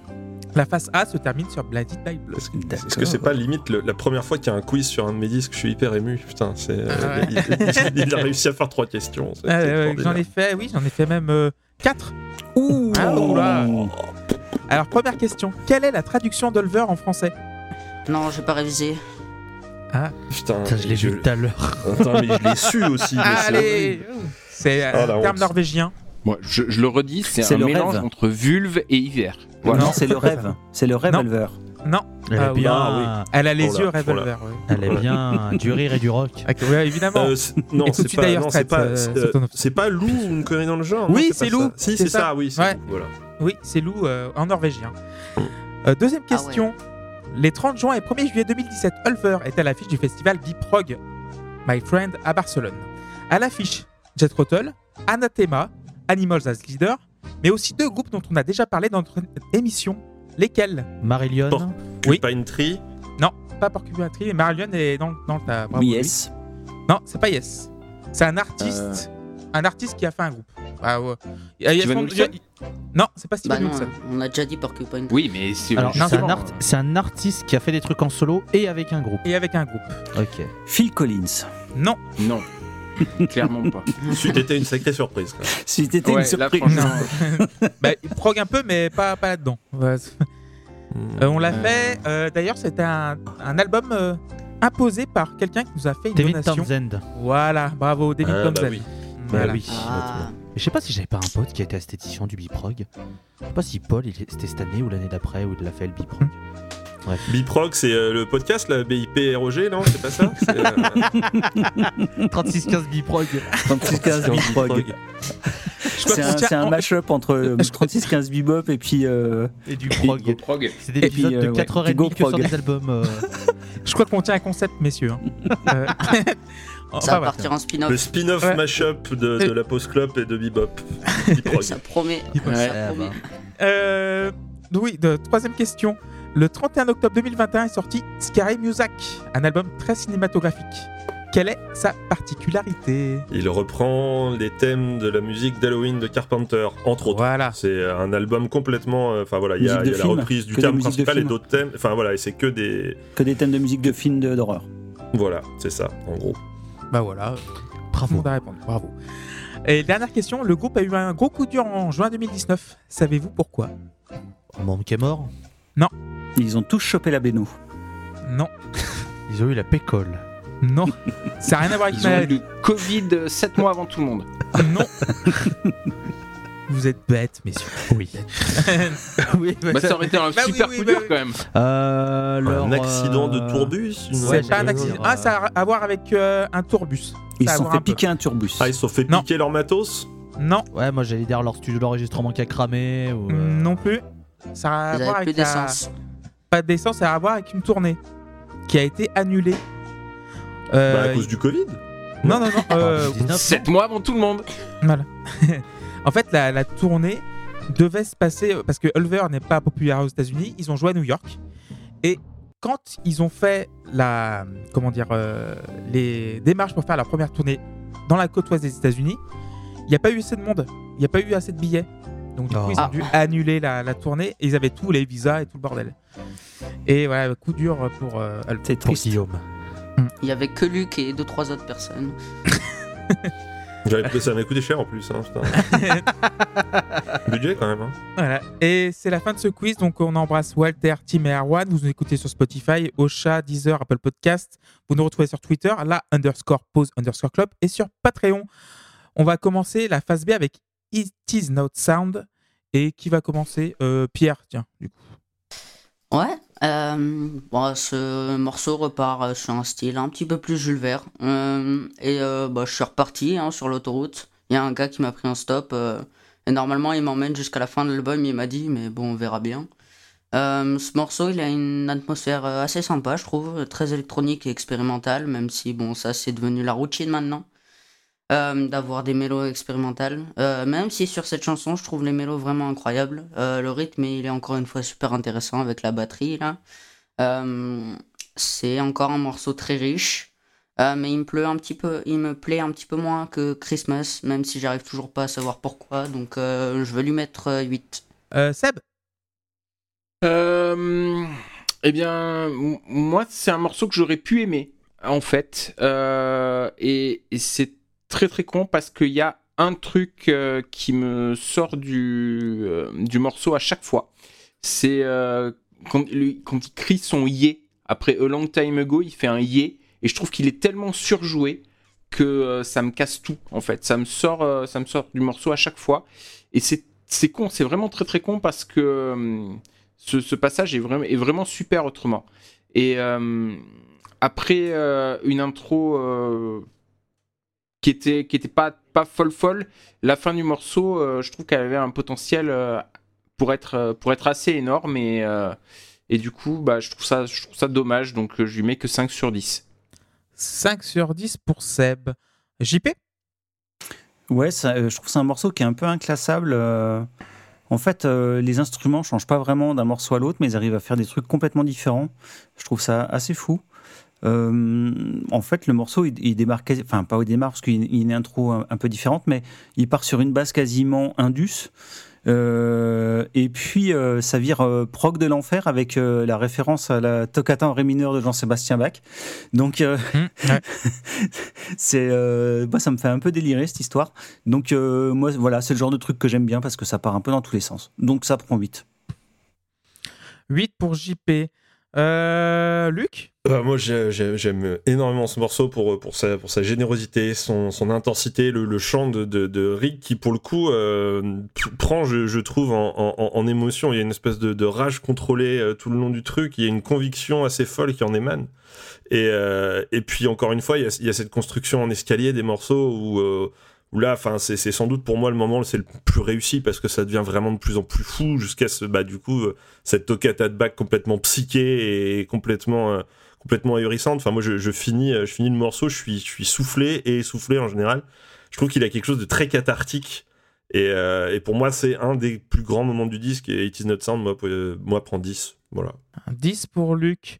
La phase A se termine sur Blinded by Blood. Est-ce que- c'est pas limite le- la première fois qu'il y a un quiz sur un de mes disques? Je suis hyper ému. Putain, c'est. euh, Ah ouais. il, il- il a réussi à faire trois questions. c'est Euh, euh, extraordinaire. j'en ai fait, oui, j'en ai fait même 4. Ouh Ah. Alors, première question. Quelle est la traduction d'Olver en français? Non, j'ai pas révisé. Putain, Putain, je l'ai vu tout à l'heure. Attends, mais je l'ai su aussi. mais c'est Allez C'est Oh, un terme honte. norvégien. Moi, je, je le redis, c'est C'est un le mélange rêve. entre vulve et hiver. Voilà. Non, c'est le rêve. C'est le rêve, Non. Olver. Non, Elle est Ah, bien, ah elle a les Oh là, yeux oh revolver. oui. elle est bien du rire et du rock. Ok, ouais, évidemment. Euh, c'est- non, c'est pas, c'est pas, euh, c'est, euh, Sotonov. c'est pas Lou ou une connerie dans le genre. Oui, non, c'est Lou, ça. Si, c'est c'est ça. ça. oui. c'est Ouais. Lou, Voilà. Oui, c'est Lou euh, en norvégien. Euh, deuxième Ah ouais. question. Les 30 juin et 1er juillet 2017, Ulver est à l'affiche du festival Biprog, My Friend, à Barcelone. À l'affiche, Jet Rotel, Anathema, Animals as Leader, mais aussi deux groupes dont on a déjà parlé dans notre émission. Lesquels? Marillion, Bon. Oui. Pine Tree. Non, pas Porcupine Tree, mais Marillion est dans, dans le tas. Bravo, Yes. oui. Non, c'est pas Yes. C'est un artiste. Un artiste qui a fait un groupe. Ah ouais. Steven son- Wilson Non, c'est pas Steven Bah non, Wilson. on a déjà dit Porcupine. Oui, mais c'est un, art- c'est un artiste qui a fait des trucs en solo et avec un groupe. Et avec un groupe. Ok. Phil Collins. Non. euh, Non, clairement pas. C'eût été une sacrée surprise. quoi. Si t'étais Ouais, une surprise. bah, il prog un peu, mais pas, pas là-dedans. Ouais, c'est- Euh, on l'a fait. euh, D'ailleurs, c'était un, un album euh, imposé par quelqu'un qui nous a fait une David donation. Townsend. Voilà, bravo, David Ah, bah Townsend. oui. Voilà. Bah oui. Ah, Je sais pas si j'avais pas un pote qui était esthéticien du Biprog. Je sais pas si Paul, c'était cette année ou l'année d'après où il a fait le Biprog. Biprog, c'est euh, le podcast, la BIP ROG, non C'est pas ça C'est, euh, 3615 Biprog. 3615 Biprog. C'est un, c'est un mash-up entre euh, 3615 Bebop et puis. euh, Et du prog. prog. C'est des épisodes euh, de ouais, 4h30 du que sur des albums. euh, Je crois qu'on tient un concept, messieurs. hein. Euh, enfin, ça va partir en le spin-off. spin-off Ouais. mashup de, de la Post Club et de Bebop. Biprog. Ça promet. Ouais, ça bah. promet. Euh, oui, de, troisième question. Le 31 octobre 2021 est sorti Scary Music, un album très cinématographique. Quelle est sa particularité? Il reprend les thèmes de la musique d'Halloween de Carpenter, entre autres. Voilà. C'est un album complètement. euh, Enfin voilà, il y a, y la reprise du que thème principal et d'autres thèmes. Enfin voilà, et c'est que des. Que des thèmes de musique de films d'horreur. Voilà, c'est ça, en gros. Bah voilà, Bravo. répondu. Bravo. Et dernière question, le groupe a eu un gros coup dur en juin 2019. Savez-vous pourquoi? Un membre qui est mort? Ils ont tous chopé la béno. Non, Ils ont eu la pécole. non. Ça n'a rien à voir avec Ils ont eu maladie. le Covid 7 mois avant tout le monde. Non. Vous êtes bêtes, messieurs. Oui. oui, Bah, ça aurait été un Bah oui, super oui, coup bah dur oui. quand même. Euh, leur, un accident de euh, tourbus une- C'est pas un j'allais accident. dire, Ah, ça a à voir avec euh, un tourbus. Ils Ça a se sont voir fait un peu. piquer un turbus. Ah, ils se sont fait Non. piquer leur matos Non, Ouais, moi j'allais dire leur studio d'enregistrement qui a cramé. Ou, euh, non plus. Ça a à Ils voir avaient plus avec la- d'essence. Pas d'essence, à voir avec une tournée qui a été annulée. Euh, Bah, à cause du Covid Non, non, non. euh, 2019, 7 mois avant tout le monde. Voilà. en fait, la, la tournée devait se passer euh, parce que Ulver n'est pas populaire aux États-Unis. Ils ont joué à New York et quand ils ont fait la comment dire euh, les démarches pour faire la première tournée dans la côte ouest des États-Unis, il n'y a pas eu assez de monde. Il n'y a pas eu assez de billets. Donc du Oh. coup, ils ont Ah. dû annuler la, la tournée et ils avaient tous les visas et tout le bordel. Et voilà, coup dur pour euh. C'est triste. Guillaume. Il y avait que Luc et deux trois autres personnes. J'avais- Ça m'a coûté cher en plus. Hein. Budget quand même. Hein. Voilà. Et c'est la fin de ce quiz. Donc, on embrasse Walter, Tim et Erwan. Vous nous écoutez sur Spotify, Ocha, Deezer, Apple Podcast. Vous nous retrouvez sur Twitter, la underscore pause underscore club et sur Patreon. On va commencer la phase B avec It Is Not Sound. Et qui va commencer? Euh, Pierre, tiens, du coup. Ouais, euh, bon, ce morceau repart euh, sur un style un petit peu plus Jules Verne. Euh, et euh, bah, je suis reparti hein, sur l'autoroute. Il y a un gars qui m'a pris en stop. et normalement, il m'emmène jusqu'à la fin de l'album. Il m'a dit, mais bon, on verra bien. Ce morceau, il a une atmosphère assez sympa, je trouve. Très électronique et expérimentale, même si, bon, ça, c'est devenu la routine maintenant. Euh, d'avoir des mélos expérimentales. Euh, même si sur cette chanson, je trouve les mélos vraiment incroyables. Euh, le rythme, il est encore une fois super intéressant avec la batterie là. Euh, c'est encore un morceau très riche, Euh, mais il me plaît un petit peu, il me plaît un petit peu moins que Christmas, même si j'arrive toujours pas à savoir pourquoi. Donc euh, je vais lui mettre euh, 8. Euh, Seb? Euh, eh bien, moi, c'est un morceau que j'aurais pu aimer, en fait. Euh, et et c'est très très con parce qu'il y a un truc euh, qui me sort du, euh, du morceau à chaque fois. C'est euh, quand, il crie son yé après A Long Time Ago, il fait un yé. Et je trouve qu'il est tellement surjoué que ça me casse tout, en fait. Ça me sort, du morceau à chaque fois. Et c'est c'est con, c'est vraiment très très con parce que. ce, ce passage est vraiment, est vraiment super autrement. Et après une intro qui était, qui était pas, pas folle folle, la fin du morceau, euh, je trouve qu'elle avait un potentiel euh, pour, être, euh, pour être assez énorme. Et, euh, et du coup, bah, je, trouve ça, je trouve ça dommage. Donc euh, je lui mets que 5 sur 10. 5 sur 10 pour Seb. JP Ouais, ça, euh, je trouve que c'est un morceau qui est un peu inclassable. euh. En fait, euh, les instruments changent pas vraiment d'un morceau à l'autre, mais ils arrivent à faire des trucs complètement différents. Je trouve ça assez fou. Euh, en fait, le morceau, il, il démarre, quasi- enfin pas au démarre parce qu'il y a une intro un, un peu différente, mais il part sur une base quasiment indus. Euh, et puis euh, ça vire euh, prog de l'enfer avec la référence à la toccata en ré mineur de Jean-Sébastien Bach. Donc Mmh, ouais. c'est moi ça me fait un peu délirer cette histoire. Donc moi voilà, c'est le genre de truc que j'aime bien parce que ça part un peu dans tous les sens. Donc ça prend 8. 8 pour JP. Euh, Luc? Bah, moi, j'ai- j'ai- j'aime énormément ce morceau pour, sa, générosité, son, intensité, le, chant de, Rick qui, pour le coup, euh, prend, je, trouve, en, émotion. Il y a une espèce de, rage contrôlée euh, tout le long du truc. Il y a une conviction assez folle qui en émane. Et, euh, et puis, encore une fois, il y, a, il y a cette construction en escalier des morceaux où. Où là, enfin, c'est sans doute pour moi le moment, c'est le plus réussi parce que ça devient vraiment de plus en plus fou jusqu'à ce, bah, du coup, euh, cette toccata de bac complètement psyché et complètement, euh, complètement ahurissante. Enfin, moi, je, finis, euh, je finis le morceau, je suis, soufflé et essoufflé en général. Je trouve qu'il a quelque chose de très cathartique. Et, et pour moi, c'est un des plus grands moments du disque. Et It Is Not Sound, moi, euh, moi prend 10. Voilà. Un 10 pour Luc.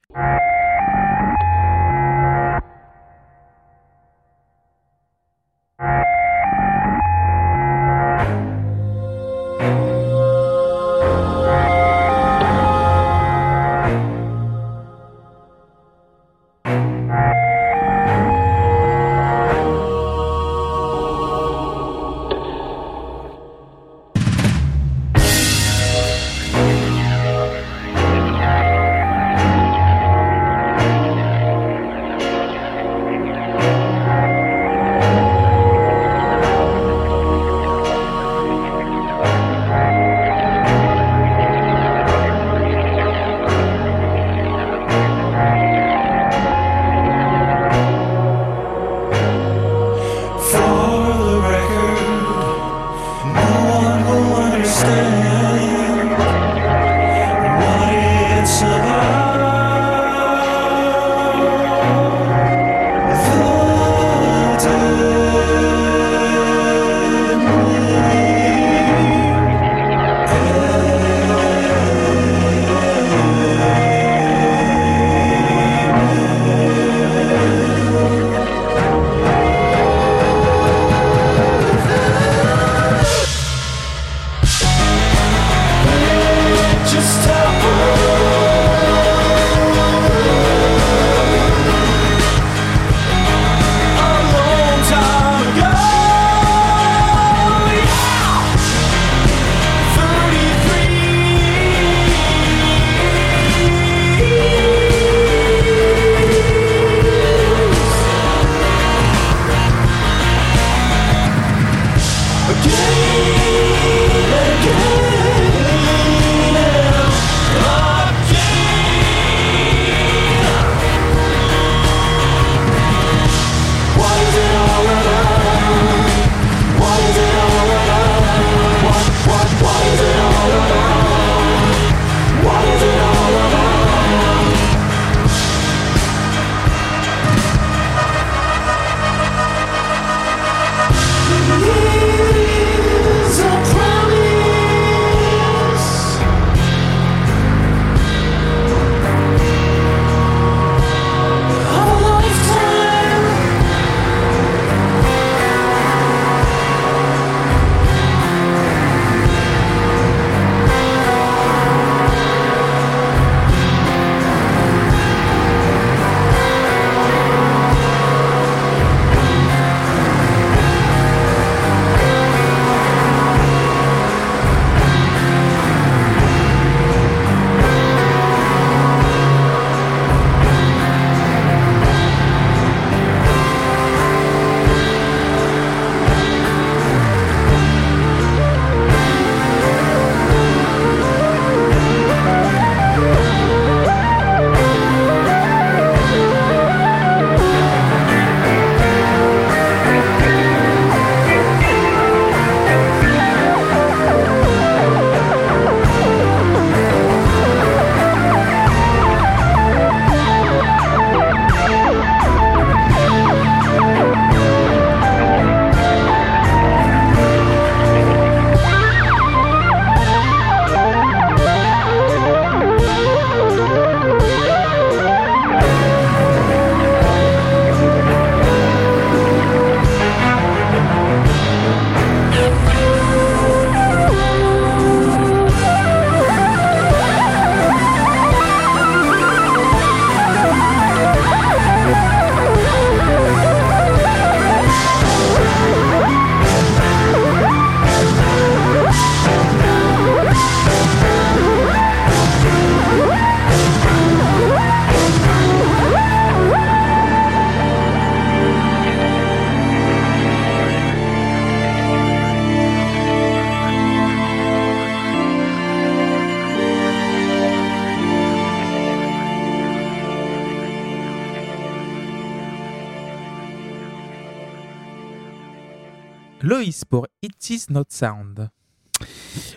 It Is Not Sound.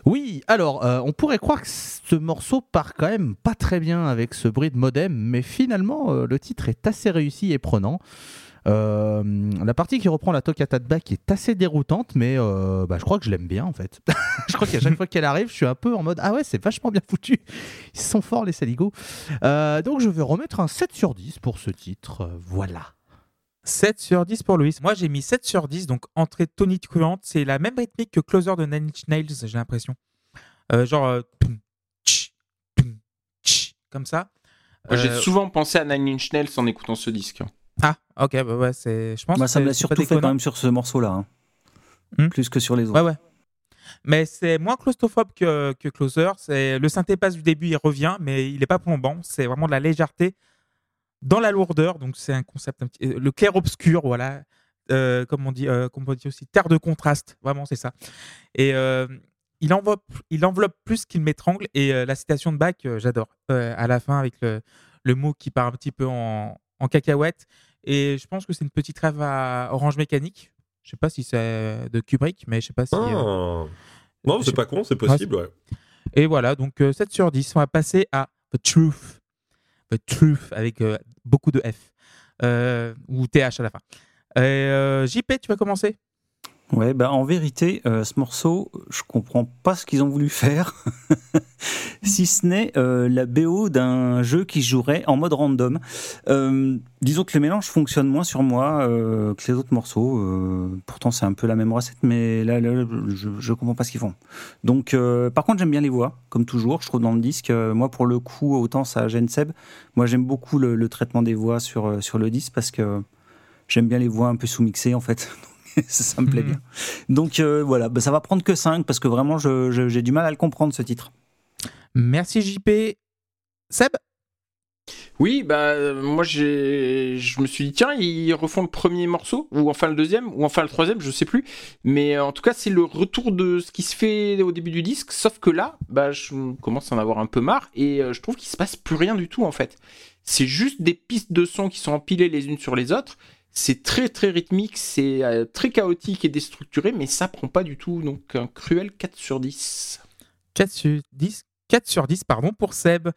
Oui, alors euh, on pourrait croire que ce morceau part quand même pas très bien avec ce bruit de modem, mais finalement euh, le titre est assez réussi et prenant. Euh, la partie qui reprend la toccata de Bach est assez déroutante, mais bah, je crois que je l'aime bien en fait. je crois qu'à chaque fois qu'elle arrive, je suis un peu en mode Ah ouais, c'est vachement bien foutu. Ils sont forts les saligots. Donc je vais remettre un 7 sur 10 pour ce titre. Voilà. 7 sur 10 pour Louis. Moi, j'ai mis 7 sur 10, donc entrée tonitruante. C'est la même rythmique que Closer de Nine Inch Nails, j'ai l'impression. Euh, genre. euh, comme ça. J'ai Euh, souvent pensé à Nine Inch Nails en écoutant ce disque. Ah, ok, bah ouais, c'est. Je pense que ça me c'est- l'a surtout fait quand même sur ce morceau-là. hein. Hmm. Plus que sur les autres. Ouais, ouais. Mais c'est moins claustrophobe que, que Closer. C'est le synthé passe du début, il revient, mais il n'est pas plombant. C'est vraiment de la légèreté dans la lourdeur. Donc c'est un concept un petit, le clair obscur, voilà. Euh, comme on dit, euh, comme on dit aussi, terre de contraste. Vraiment, c'est ça. Et euh, il enveloppe, il enveloppe plus qu'il m'étrangle. Et la citation de Bach, j'adore. À la fin, avec le, le mot qui part un petit peu en, en cacahuète. Et je pense que c'est une petite rêve à Orange Mécanique. Je sais pas si c'est de Kubrick, mais je sais pas si. Ah. Non, c'est pas con, c'est possible, ouais. Et voilà, donc euh, 7 sur 10. On va passer à The Truth. The Truth avec euh, beaucoup de F. Euh, ou TH à la fin. Euh, JP, tu vas commencer? Ouais, bah en vérité, euh, ce morceau, je comprends pas ce qu'ils ont voulu faire, si ce n'est euh, la BO d'un jeu qui jouerait en mode random. Euh, disons que le mélange fonctionne moins sur moi que les autres morceaux. pourtant, c'est un peu la même recette, mais là, là, je, je comprends pas ce qu'ils font. Donc, par contre, j'aime bien les voix, comme toujours. Je trouve dans le disque, moi, pour le coup, autant ça gêne Seb. Moi, j'aime beaucoup le, le traitement des voix sur, sur le disque parce que j'aime bien les voix un peu sous-mixées, en fait. ça, ça me plaît Mhm. bien. Donc euh, voilà, bah, ça va prendre que 5 parce que vraiment je- je- j'ai du mal à le comprendre ce titre. Merci JP. Seb? Oui, bah moi j'ai, je me suis dit tiens ils refont le premier morceau ou enfin le deuxième ou enfin le troisième, je sais plus. Mais euh, en tout cas c'est le retour de ce qui se fait au début du disque, sauf que là, bah je commence à en avoir un peu marre et euh, je trouve qu'il se passe plus rien du tout en fait. C'est juste des pistes de son qui sont empilées les unes sur les autres. C'est très très rythmique, c'est euh, très chaotique et déstructuré, mais ça prend pas du tout. Donc un cruel 4 sur 10. 4 sur 10, 4 sur 10 pardon, pour Seb.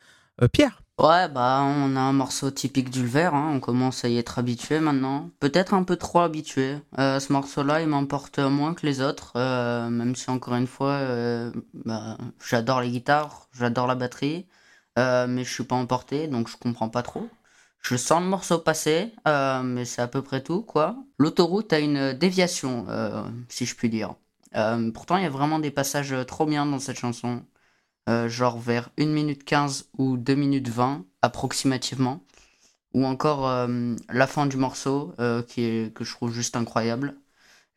Euh, Pierre Ouais, bah, on a un morceau typique d'Ulver, hein, on commence à y être habitué maintenant. Peut-être un peu trop habitué. Euh, ce morceau-là, il m'emporte moins que les autres, euh, même si encore une fois, euh, bah, j'adore les guitares, j'adore la batterie, euh, mais je suis pas emporté, donc je comprends pas trop. Je sens le morceau passer, euh, mais c'est à peu près tout, quoi. L'autoroute a une déviation, euh, si je puis dire. Euh, pourtant, il y a vraiment des passages trop bien dans cette chanson genre vers 1 minute 15 ou 2 minutes 20 approximativement. Ou encore la fin du morceau qui est, que je trouve juste incroyable.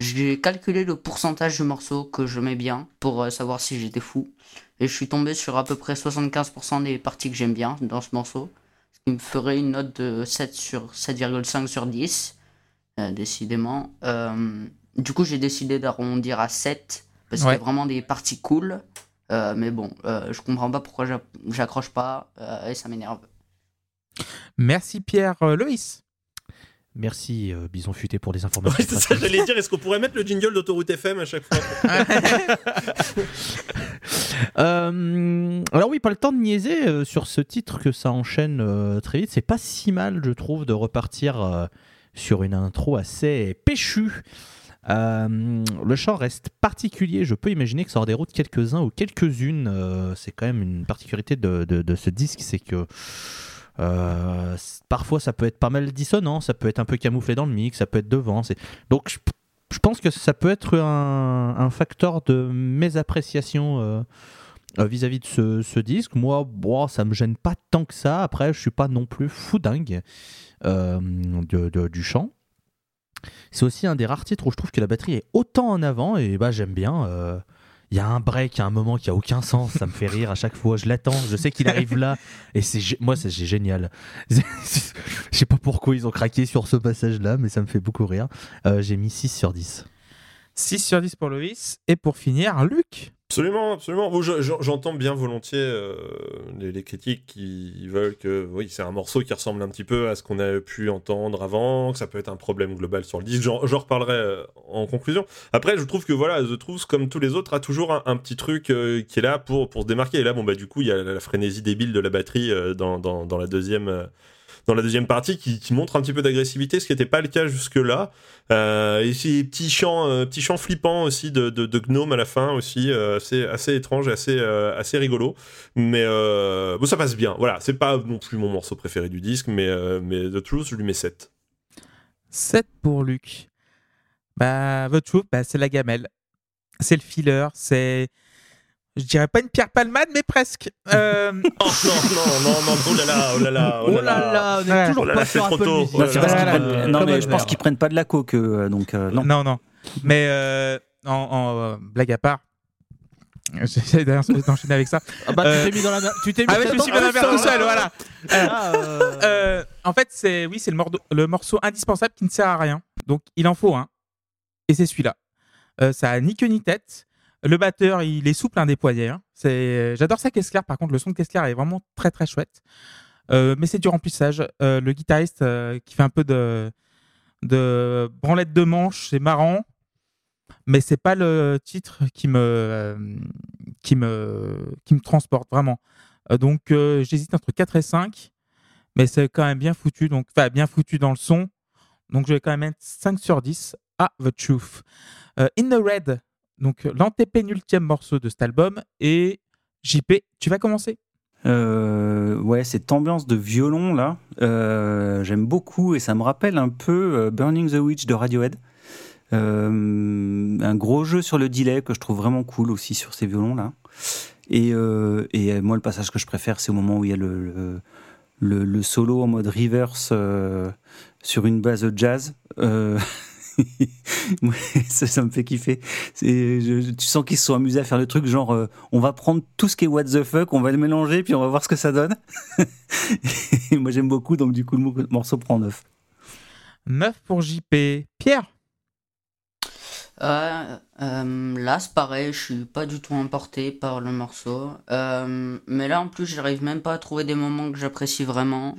J'ai calculé le pourcentage du morceau que je mets bien pour savoir si j'étais fou. Et je suis tombé sur à peu près 75% des parties que j'aime bien dans ce morceau. Ce qui me ferait une note de 7 sur 7,5 sur 10. euh, décidément. Euh, du coup, j'ai décidé d'arrondir à 7 parce qu'il y a vraiment des parties cool. Euh, mais bon, je comprends pas pourquoi j'a- j'accroche pas et ça m'énerve. Merci Pierre. Loïs Merci euh, Bison Futé pour les informations. Ouais, c'est ça, j'allais dire, est-ce qu'on pourrait mettre le jingle d'autoroute FM à chaque fois Euh, alors oui, pas le temps de niaiser euh, sur ce titre que ça enchaîne très vite. C'est pas si mal, je trouve, de repartir sur une intro assez péchue. Le chant reste particulier. Je peux imaginer que ça en déroute quelques-uns ou quelques-unes. C'est quand même une particularité de, de- de ce disque, c'est que euh, parfois ça peut être pas mal dissonant, ça peut être un peu camouflé dans le mix, ça peut être devant. Donc je, pense que ça peut être un, facteur de mésappréciation euh, euh, vis-à-vis de ce, disque. Moi, bon, ça me gêne pas tant que ça. Après, je suis pas non plus fou dingue du chant. C'est aussi un des rares titres où je trouve que la batterie est autant en avant et bah j'aime bien. Il y a un break à un moment qui a aucun sens, ça me fait rire à chaque fois. Je l'attends, je sais qu'il arrive là et c'est moi c'est génial. je sais pas pourquoi ils ont craqué sur ce passage-là, mais ça me fait beaucoup rire. Euh, J'ai mis 6 sur 10. 6 sur 10 pour Loïs. Et pour finir, Luc Absolument, absolument. J'entends bien volontiers euh, les, critiques qui veulent que oui, c'est un morceau qui ressemble un petit peu à ce qu'on a pu entendre avant, que ça peut être un problème global sur le disque. J'en reparlerai euh, en conclusion. Après, je trouve que voilà, The Truth, comme tous les autres, a toujours un, petit truc euh, qui est là pour, pour se démarquer. Et là, bon, bah, du coup, il y a la, frénésie débile de la batterie dans, dans la deuxième. Dans la deuxième partie qui, montre un petit peu d'agressivité, ce qui n'était pas le cas jusque-là. Euh, et ces petits chants, euh, petits chants flippants aussi de, gnome à la fin aussi, euh, assez, étrange assez, euh, assez rigolo. Mais bon, ça passe bien. Voilà, c'est pas non plus mon morceau préféré du disque, mais, mais The Truth, je lui mets 7. 7 pour Luc. Bah, The Truth, bah, c'est la gamelle. C'est le filler, c'est. Je dirais pas une pierre palmade, mais presque. Euh, Oh non, non, non, non, oh là là, oh là là, Oh là là, on est Ouais. toujours Oh là pas là, c'est sur trop Apple tôt. Music. Oh là Non, c'est là. parce prennent- non, mais je pense qu'ils prennent pas de la coke, euh, donc euh, non. non, non. Mais euh, en, en, blague à part, j'essaie d'enchaîner avec ça. Ah bah, Euh, tu t'es mis dans la merde. Tu t'es mis Ah ouais, je me suis mis dans la merde tout seul, voilà. Ah, euh, Euh, en fait, c'est oui, c'est le, le morceau indispensable qui ne sert à rien. Donc, il en faut un. Et c'est celui-là. Euh, ça a ni queue ni tête. Le batteur, il est souple, un des poignets. hein. C'est, j'adore ça, Kessler. Par contre, le son de Kessler est vraiment très très chouette. Euh, mais c'est du remplissage. Euh, le guitariste euh, qui fait un peu de branlette de manche, c'est marrant. Mais c'est pas le titre qui me qui me qui me transporte vraiment. Donc, j'hésite entre 4 et 5 mais c'est quand même bien foutu, donc bien foutu dans le son. Donc je vais quand même mettre 5 sur 10 à The Truth. In the Red, donc l'antépénultième morceau de cet album. Et JP, tu vas commencer Euh, ouais, cette ambiance de violon là, euh, j'aime beaucoup et ça me rappelle un peu euh, Burning the Witch de Radiohead. Euh, un gros jeu sur le delay que je trouve vraiment cool aussi sur ces violons là. Et, euh, euh, moi, le passage que je préfère, c'est au moment où il y a le, le, solo en mode reverse euh, sur une base de jazz. Ouais, ça, ça me fait kiffer. C'est- je- je- tu sens qu'ils se sont amusés à faire le truc genre euh, on va prendre tout ce qui est what the fuck, on va le mélanger puis on va voir ce que ça donne. Et moi j'aime beaucoup donc du coup le mo- morceau prend 9. 9 pour JP. Pierre? Euh, euh, là, c'est pareil, je suis pas du tout emporté par le morceau. Euh, mais là, en plus, j'arrive même pas à trouver des moments que j'apprécie vraiment.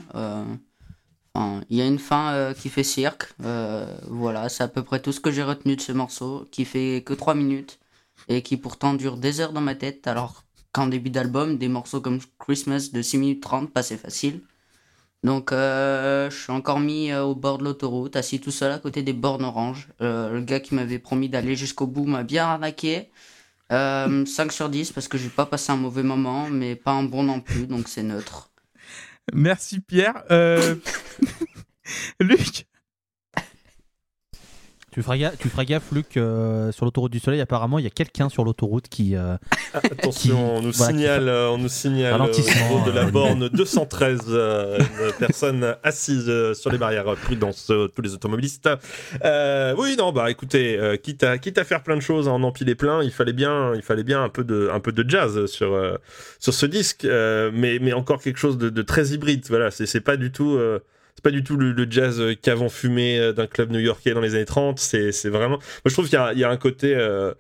Il y a une fin euh, qui fait cirque. Euh, voilà, c'est à peu près tout ce que j'ai retenu de ce morceau, qui fait que 3 minutes et qui pourtant dure des heures dans ma tête. Alors qu'en début d'album, des morceaux comme Christmas de 6 minutes 30 passaient facile. Donc, euh, je suis encore mis au bord de l'autoroute, assis tout seul à côté des bornes oranges. Le gars qui m'avait promis d'aller jusqu'au bout m'a bien arnaqué. Euh, 5 sur 10 parce que j'ai pas passé un mauvais moment, mais pas un bon non plus, donc c'est neutre. Merci Pierre. Euh, Luc Tu feras gaffe, tu feras gaffe Luc, euh, sur l'autoroute du Soleil, apparemment, il y a quelqu'un sur l'autoroute qui... euh, Attention, Qui- on nous voilà, qui signale, euh, on nous signale euh, Ralentissement, au de la euh, borne 213, euh, une personne assise euh, sur les barrières. Prudence, euh, tous les automobilistes. Euh, oui, non, bah écoutez, euh, quitte, à, quitte à faire plein de choses, à en empiler plein, il fallait bien, il fallait bien un peu de, un peu de jazz sur, euh, sur ce disque, euh, mais, mais encore quelque chose de, de très hybride. Voilà, c'est c'est pas du tout. C'est pas du tout le, jazz euh, qu'avant fumé euh, d'un club new-yorkais dans les années 30. C'est vraiment. Moi, je trouve qu'il y a, un côté. euh,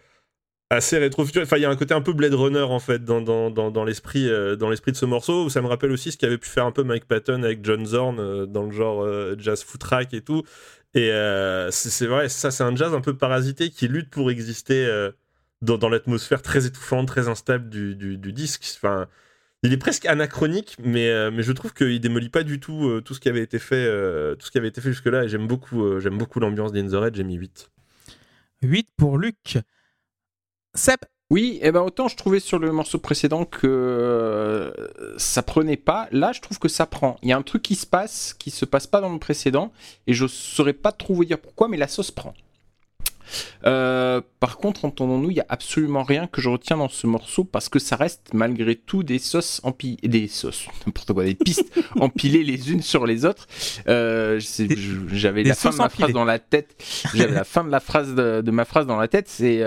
assez rétro-futuriste. Enfin, il y a un côté un peu Blade Runner en fait dans, dans, dans, l'esprit de ce morceau. Où ça me rappelle aussi ce qu'avait pu faire un peu Mike Patton avec John Zorn dans le genre euh, jazz footrack et tout. Et c'est vrai, ça c'est un jazz un peu parasité qui lutte pour exister dans, l'atmosphère très étouffante, très instable du, du, du disque. Enfin, il est presque anachronique, mais, euh, mais je trouve qu'il démolit pas du tout euh, tout ce qui avait été fait, euh, tout ce qui avait été fait jusque-là. Et j'aime beaucoup, euh, j'aime beaucoup l'ambiance d'In the Red. J'ai mis 8. 8 pour Luc. Seb Oui, et ben autant je trouvais sur le morceau précédent que euh, ça prenait pas. Là, je trouve que ça prend. Il y a un truc qui se passe qui se passe pas dans le précédent et je saurais pas trop vous dire pourquoi, mais la sauce prend. Euh, par contre, entendons-nous, il y a absolument rien que je retiens dans ce morceau parce que ça reste malgré tout des sauces empilées, des sauces, n'importe quoi, des pistes empilées les unes sur les autres. Euh, J'avais la fin de ma phrase dans la tête. J'avais la fin de la phrase de, de ma phrase dans la tête. C'est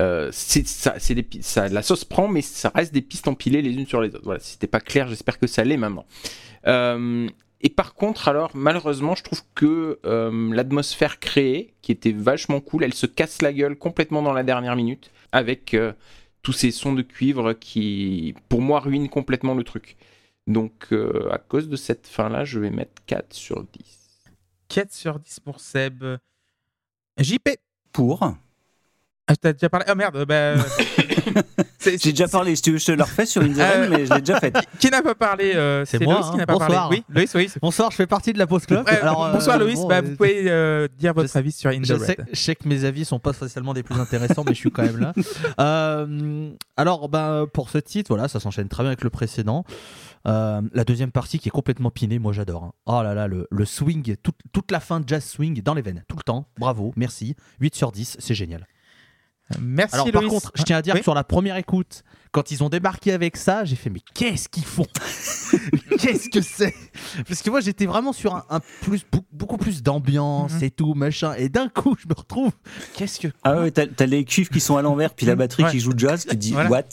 euh, ça, des la sauce prend, mais ça reste des pistes empilées les unes sur les autres. Voilà, si c'était pas clair, j'espère que ça l'est maintenant. Euh, et par contre, alors malheureusement, je trouve que euh, l'atmosphère créée, qui était vachement cool, elle se casse la gueule complètement dans la dernière minute avec euh, tous ces sons de cuivre qui, pour moi, ruinent complètement le truc. Donc, euh, à cause de cette fin-là, je vais mettre 4 sur 10. 4 sur 10 pour Seb. JP Pour Ah, t'as déjà parlé? Ah merde, bah. c'est- J'ai déjà parlé, si tu veux, je te le refais sur une Euh, mais je l'ai déjà fait. Qui n'a pas parlé euh, C'est moi, Loïs qui hein. n'a pas Bonsoir. parlé. Oui, Loïs, oui. Bonsoir, je fais partie de la pause club. Ouais, Alors, euh, bonsoir Loïs, bon, bah, euh, vous pouvez euh, dire votre je- avis sur In the Je sais, Red. je sais que mes avis sont pas spécialement des plus intéressants, mais je suis quand même là. Euh, alors, ben, pour ce titre, voilà, ça s'enchaîne très bien avec le précédent. Euh, la deuxième partie qui est complètement pinée, moi j'adore. hein. Oh là là, le, le swing, toute, toute la fin de jazz swing dans les veines, tout le temps. Bravo, merci. 8 sur 10, c'est génial. Merci Alors, par contre, je tiens à dire Oui. que sur la première écoute, quand ils ont débarqué avec ça, j'ai fait mais qu'est-ce qu'ils font? Qu'est-ce que c'est? Parce que moi j'étais vraiment sur un, un plus beaucoup plus d'ambiance Mhm. et tout machin, et d'un coup je me retrouve. Qu'est-ce que Ah ouais, t'as les cuivres qui sont à l'envers, puis la batterie Ouais. qui joue jazz, tu dis Voilà. what?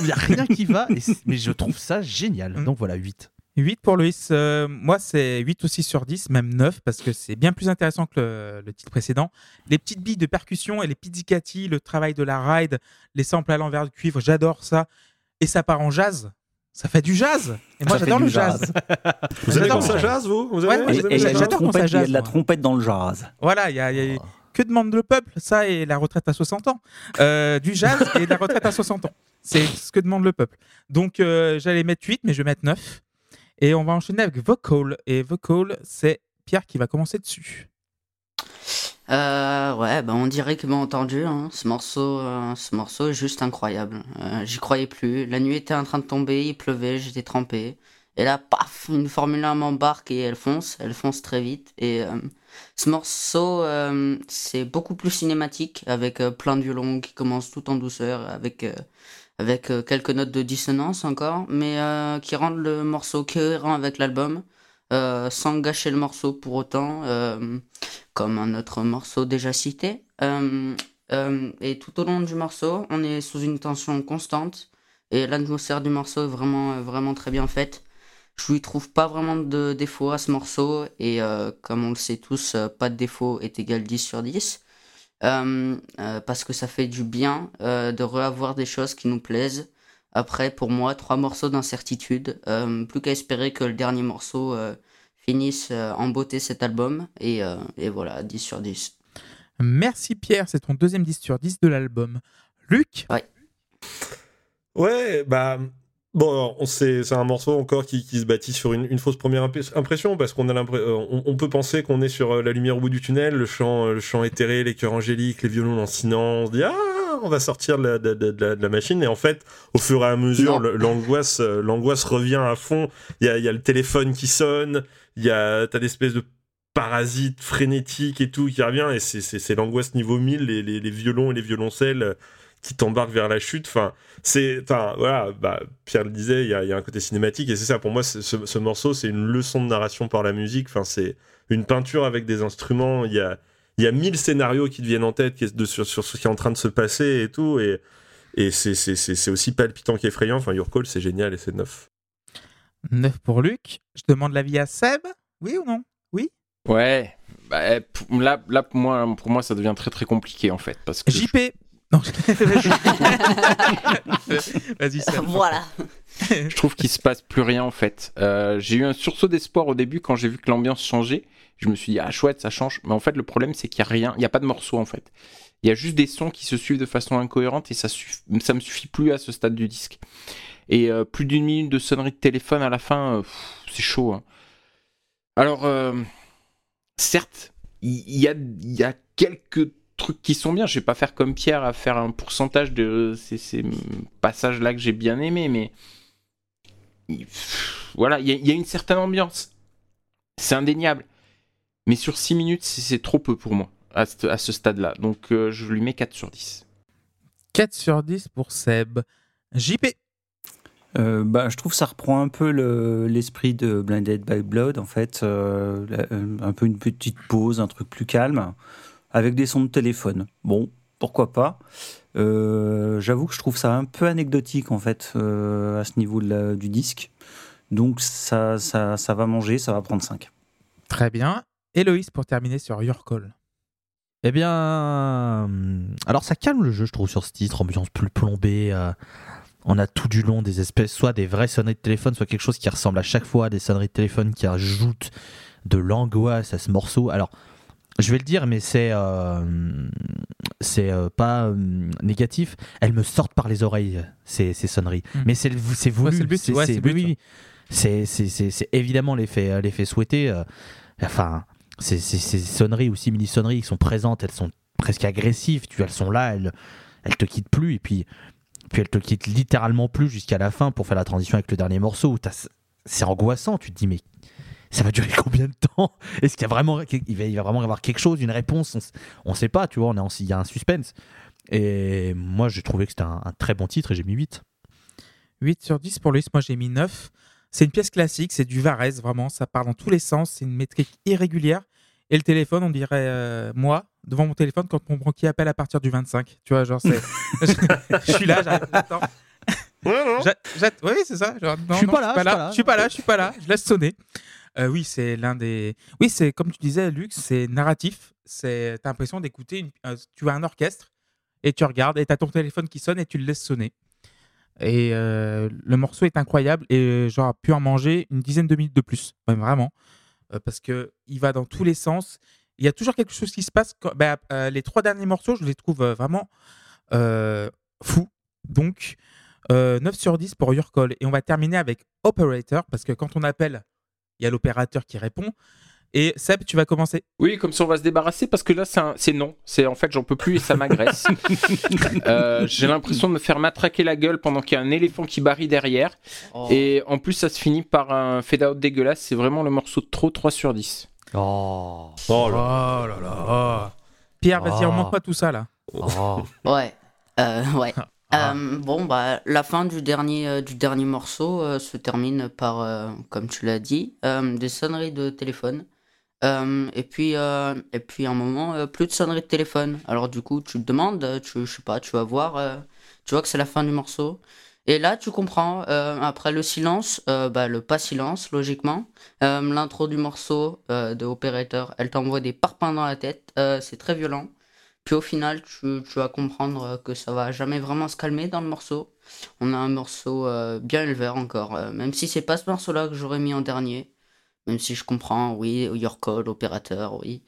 Il y a rien qui va et Mais je trouve ça génial. Mhm. Donc voilà 8. 8 pour Loïs. Euh, moi, c'est 8 aussi sur 10, même 9, parce que c'est bien plus intéressant que le, le titre précédent. Les petites billes de percussion et les pizzicati, le travail de la ride, les samples à l'envers du cuivre, j'adore ça. Et ça part en jazz. Ça fait du jazz. Et moi, j'adore le jazz. jazz. Vous aimez quand ça le jazz, vous Vous Ouais, j'adore quand ça trompette, il y a jazz, de la trompette dans le jazz. Voilà, il y a, y a- que demande le peuple Ça et la retraite à 60 ans. Euh, du jazz et de la retraite à 60 ans. C'est ce que demande le peuple. Donc, euh, j'allais mettre 8, mais je vais mettre 9. Et on va enchaîner avec Vocal. Et Vocal, c'est Pierre qui va commencer dessus. Euh, ouais, bah on dirait que m'a entendu. hein. Ce morceau, euh, ce morceau est juste incroyable. Euh, J'y croyais plus. La nuit était en train de tomber, il pleuvait, j'étais trempé. Et là, paf, une Formule 1 m'embarque et elle fonce, elle fonce très vite. Et ce morceau, c'est beaucoup plus cinématique, avec plein de violons qui commencent tout en douceur, avec avec euh, quelques notes de dissonance encore, mais euh, qui rendent le morceau cohérent avec l'album, euh, sans gâcher le morceau pour autant. comme un autre morceau déjà cité. Et tout au long du morceau, on est sous une tension constante et l'atmosphère du morceau est vraiment, vraiment très bien faite. Je lui trouve pas vraiment de défaut à ce morceau et comme on le sait tous, pas de défaut est égal 10 sur 10. Euh, parce que ça fait du bien euh, de reavoir des choses qui nous plaisent. Après, pour moi, trois morceaux d'incertitude. Euh, plus qu'à espérer que le dernier morceau euh, finisse euh, en beauté cet album. Et, euh, et voilà, 10 sur 10. Merci Pierre, c'est ton deuxième 10 sur 10 de l'album. Luc? Ouais, bah. Bon, alors, c'est un morceau encore qui, qui se bâtit sur une, une fausse première impression parce qu'on a l'impression, on, on peut penser qu'on est sur euh, la lumière au bout du tunnel, le chant, euh, le chant éthéré, les chœurs angéliques, les violons lancinants. On se dit ah, on va sortir de la, de, de- de la- de la machine et en fait, au fur et à mesure, l'angoisse, euh, l'angoisse revient à fond. Il y a, y a le téléphone qui sonne, il y a t'as l'espèce de parasite frénétique et tout qui revient et c'est- c'est c'est l'angoisse niveau 1000 les, les, les violons et les violoncelles euh, qui t'embarquent vers la chute. Enfin c'est enfin voilà bah, Pierre le disait il y a, il y a un côté cinématique et c'est ça. Pour moi ce, ce morceau c'est une leçon de narration par la musique. Enfin c'est une peinture avec des instruments. Il y a il y a mille scénarios qui te viennent en tête de, sur, sur ce qui est en train de se passer et tout. Et et c'est aussi palpitant qu'effrayant. Enfin Your Call c'est génial et c'est neuf. 9 pour Luc. Je demande l'avis à Seb. Oui ou non? Ouais. Bah, pour- là, là pour, moi, pour moi, ça devient très très compliqué en fait. Parce que je- JP Non, vas-y. Voilà. je trouve qu'il se passe plus rien en fait. Euh, j'ai eu un sursaut d'espoir au début quand j'ai vu que l'ambiance changeait. Je me suis dit ah chouette ça change. Mais en fait le problème c'est qu'il y a rien, il y a pas de morceau en fait. Il y a juste des sons qui se suivent de façon incohérente et ça suff- ça me suffit plus à ce stade du disque. Et euh, plus d'une minute de sonnerie de téléphone à la fin, euh, pff, c'est chaud. hein. Alors euh, certes il il y, a il y a quelques trucs qui sont bien. Je vais pas faire comme Pierre à faire un pourcentage de ces, ces passages là que j'ai bien aimés, mais voilà, il y, a- il y a une certaine ambiance. C'est indéniable. Mais sur 6 minutes, c'est trop peu pour moi, à ce, à ce stade-là. Donc euh, je lui mets 4 sur 10. 4 sur 10 pour Seb. JP Euh, bah, je trouve que ça reprend un peu le- l'esprit de Blinded by Blood, en fait. euh, euh, un peu une petite pause, un truc plus calme, avec des sons de téléphone. Bon, pourquoi pas. Euh, J'avoue que je trouve ça un peu anecdotique, en fait, euh, à ce niveau de la- du disque. Donc ça, ça, ça va manger, ça va prendre 5. Très bien. Héloïse pour terminer sur Your Call. Eh bien, alors ça calme le jeu, je trouve, sur ce titre, ambiance plus plombée. euh, on a tout du long des espèces, soit des vraies sonneries de téléphone, soit quelque chose qui ressemble à chaque fois à des sonneries de téléphone qui ajoutent de l'angoisse à ce morceau. Alors, je vais le dire, mais c'est euh, c'est euh, pas euh, négatif. Elles me sortent par les oreilles ces, ces sonneries. Mm. Mais c'est c'est voulu. Ouais, c'est le but, c'est oui, oui. C'est évidemment l'effet l'effet souhaité. enfin, ces, ces- ces sonneries ou simili sonneries qui sont présentes, elles sont presque agressives. Tu elles sont là, elles elles te quittent plus et puis puis elles te quittent littéralement plus jusqu'à la fin pour faire la transition avec le dernier morceau c'est angoissant. Tu te dis mais ça va durer combien de temps? Est-ce qu'il y a vraiment, il va, il va vraiment y avoir quelque chose, une réponse? On On sait pas, tu vois, on est en- il y a un suspense. Et moi, j'ai trouvé que c'était un, un très bon titre et j'ai mis 8. 8 sur 10 pour Luis, moi j'ai mis 9. C'est une pièce classique, c'est du Varese, vraiment, ça part dans tous les sens, c'est une métrique irrégulière. Et le téléphone, on dirait euh, moi, devant mon téléphone, quand mon banquier appelle à partir du 25. Tu vois, genre, c'est. je suis là, j'arrive. Attends. Ouais, Oui, c'est ça. genre, non, Je suis non, pas là, je suis pas là. Je suis pas là, je suis pas là. Je laisse sonner. Euh, oui, c'est l'un des. Oui, c'est comme tu disais, Lux, c'est narratif. C'est. T'as l'impression d'écouter. Euh, Tu as un orchestre et tu regardes et t'as ton téléphone qui sonne et tu le laisses sonner. Et euh, le morceau est incroyable et j'aurais pu en manger une dizaine de minutes de plus, vraiment, Euh, parce que il va dans tous les sens. Il y a toujours quelque chose qui se passe. euh, les trois derniers morceaux, je les trouve euh, vraiment euh, fous. Donc, euh, 9 sur 10 pour Your Call. Et on va terminer avec Operator, parce que quand on appelle, il y a l'opérateur qui répond. Et Seb, tu vas commencer. Oui, comme ça on va se débarrasser parce que là c'est un- c'est non. C'est en fait j'en peux plus et ça m'agresse. Euh, J'ai l'impression de me faire matraquer la gueule pendant qu'il y a un éléphant qui barille derrière. Oh. Et en plus ça se finit par un fade out dégueulasse. C'est vraiment le morceau de trop 3 sur 10. Oh, Oh là. là là. Pierre, vas-y, Oh. remonte-moi tout ça là. oh. Ouais. Euh, ouais. Ah. Euh, bon, bah, la fin du dernier, euh, du dernier morceau euh, se termine par, comme tu l'as dit, des sonneries de téléphone. Et puis, et puis, un moment, plus de sonneries de téléphone. Alors, du coup, tu te demandes, tu, je sais pas, tu vas voir, tu vois que c'est la fin du morceau. Et là, tu comprends, après le silence, bah, le pas silence, logiquement. L'intro du morceau de Operator, elle t'envoie des parpaings dans la tête. c'est très violent. Puis au final, tu, vas comprendre euh, que ça va jamais vraiment se calmer dans le morceau. On a un morceau euh, bien élevé encore, euh, même si c'est pas ce morceau-là que j'aurais mis en dernier. Même si je comprends, oui, Your Call, opérateur, oui.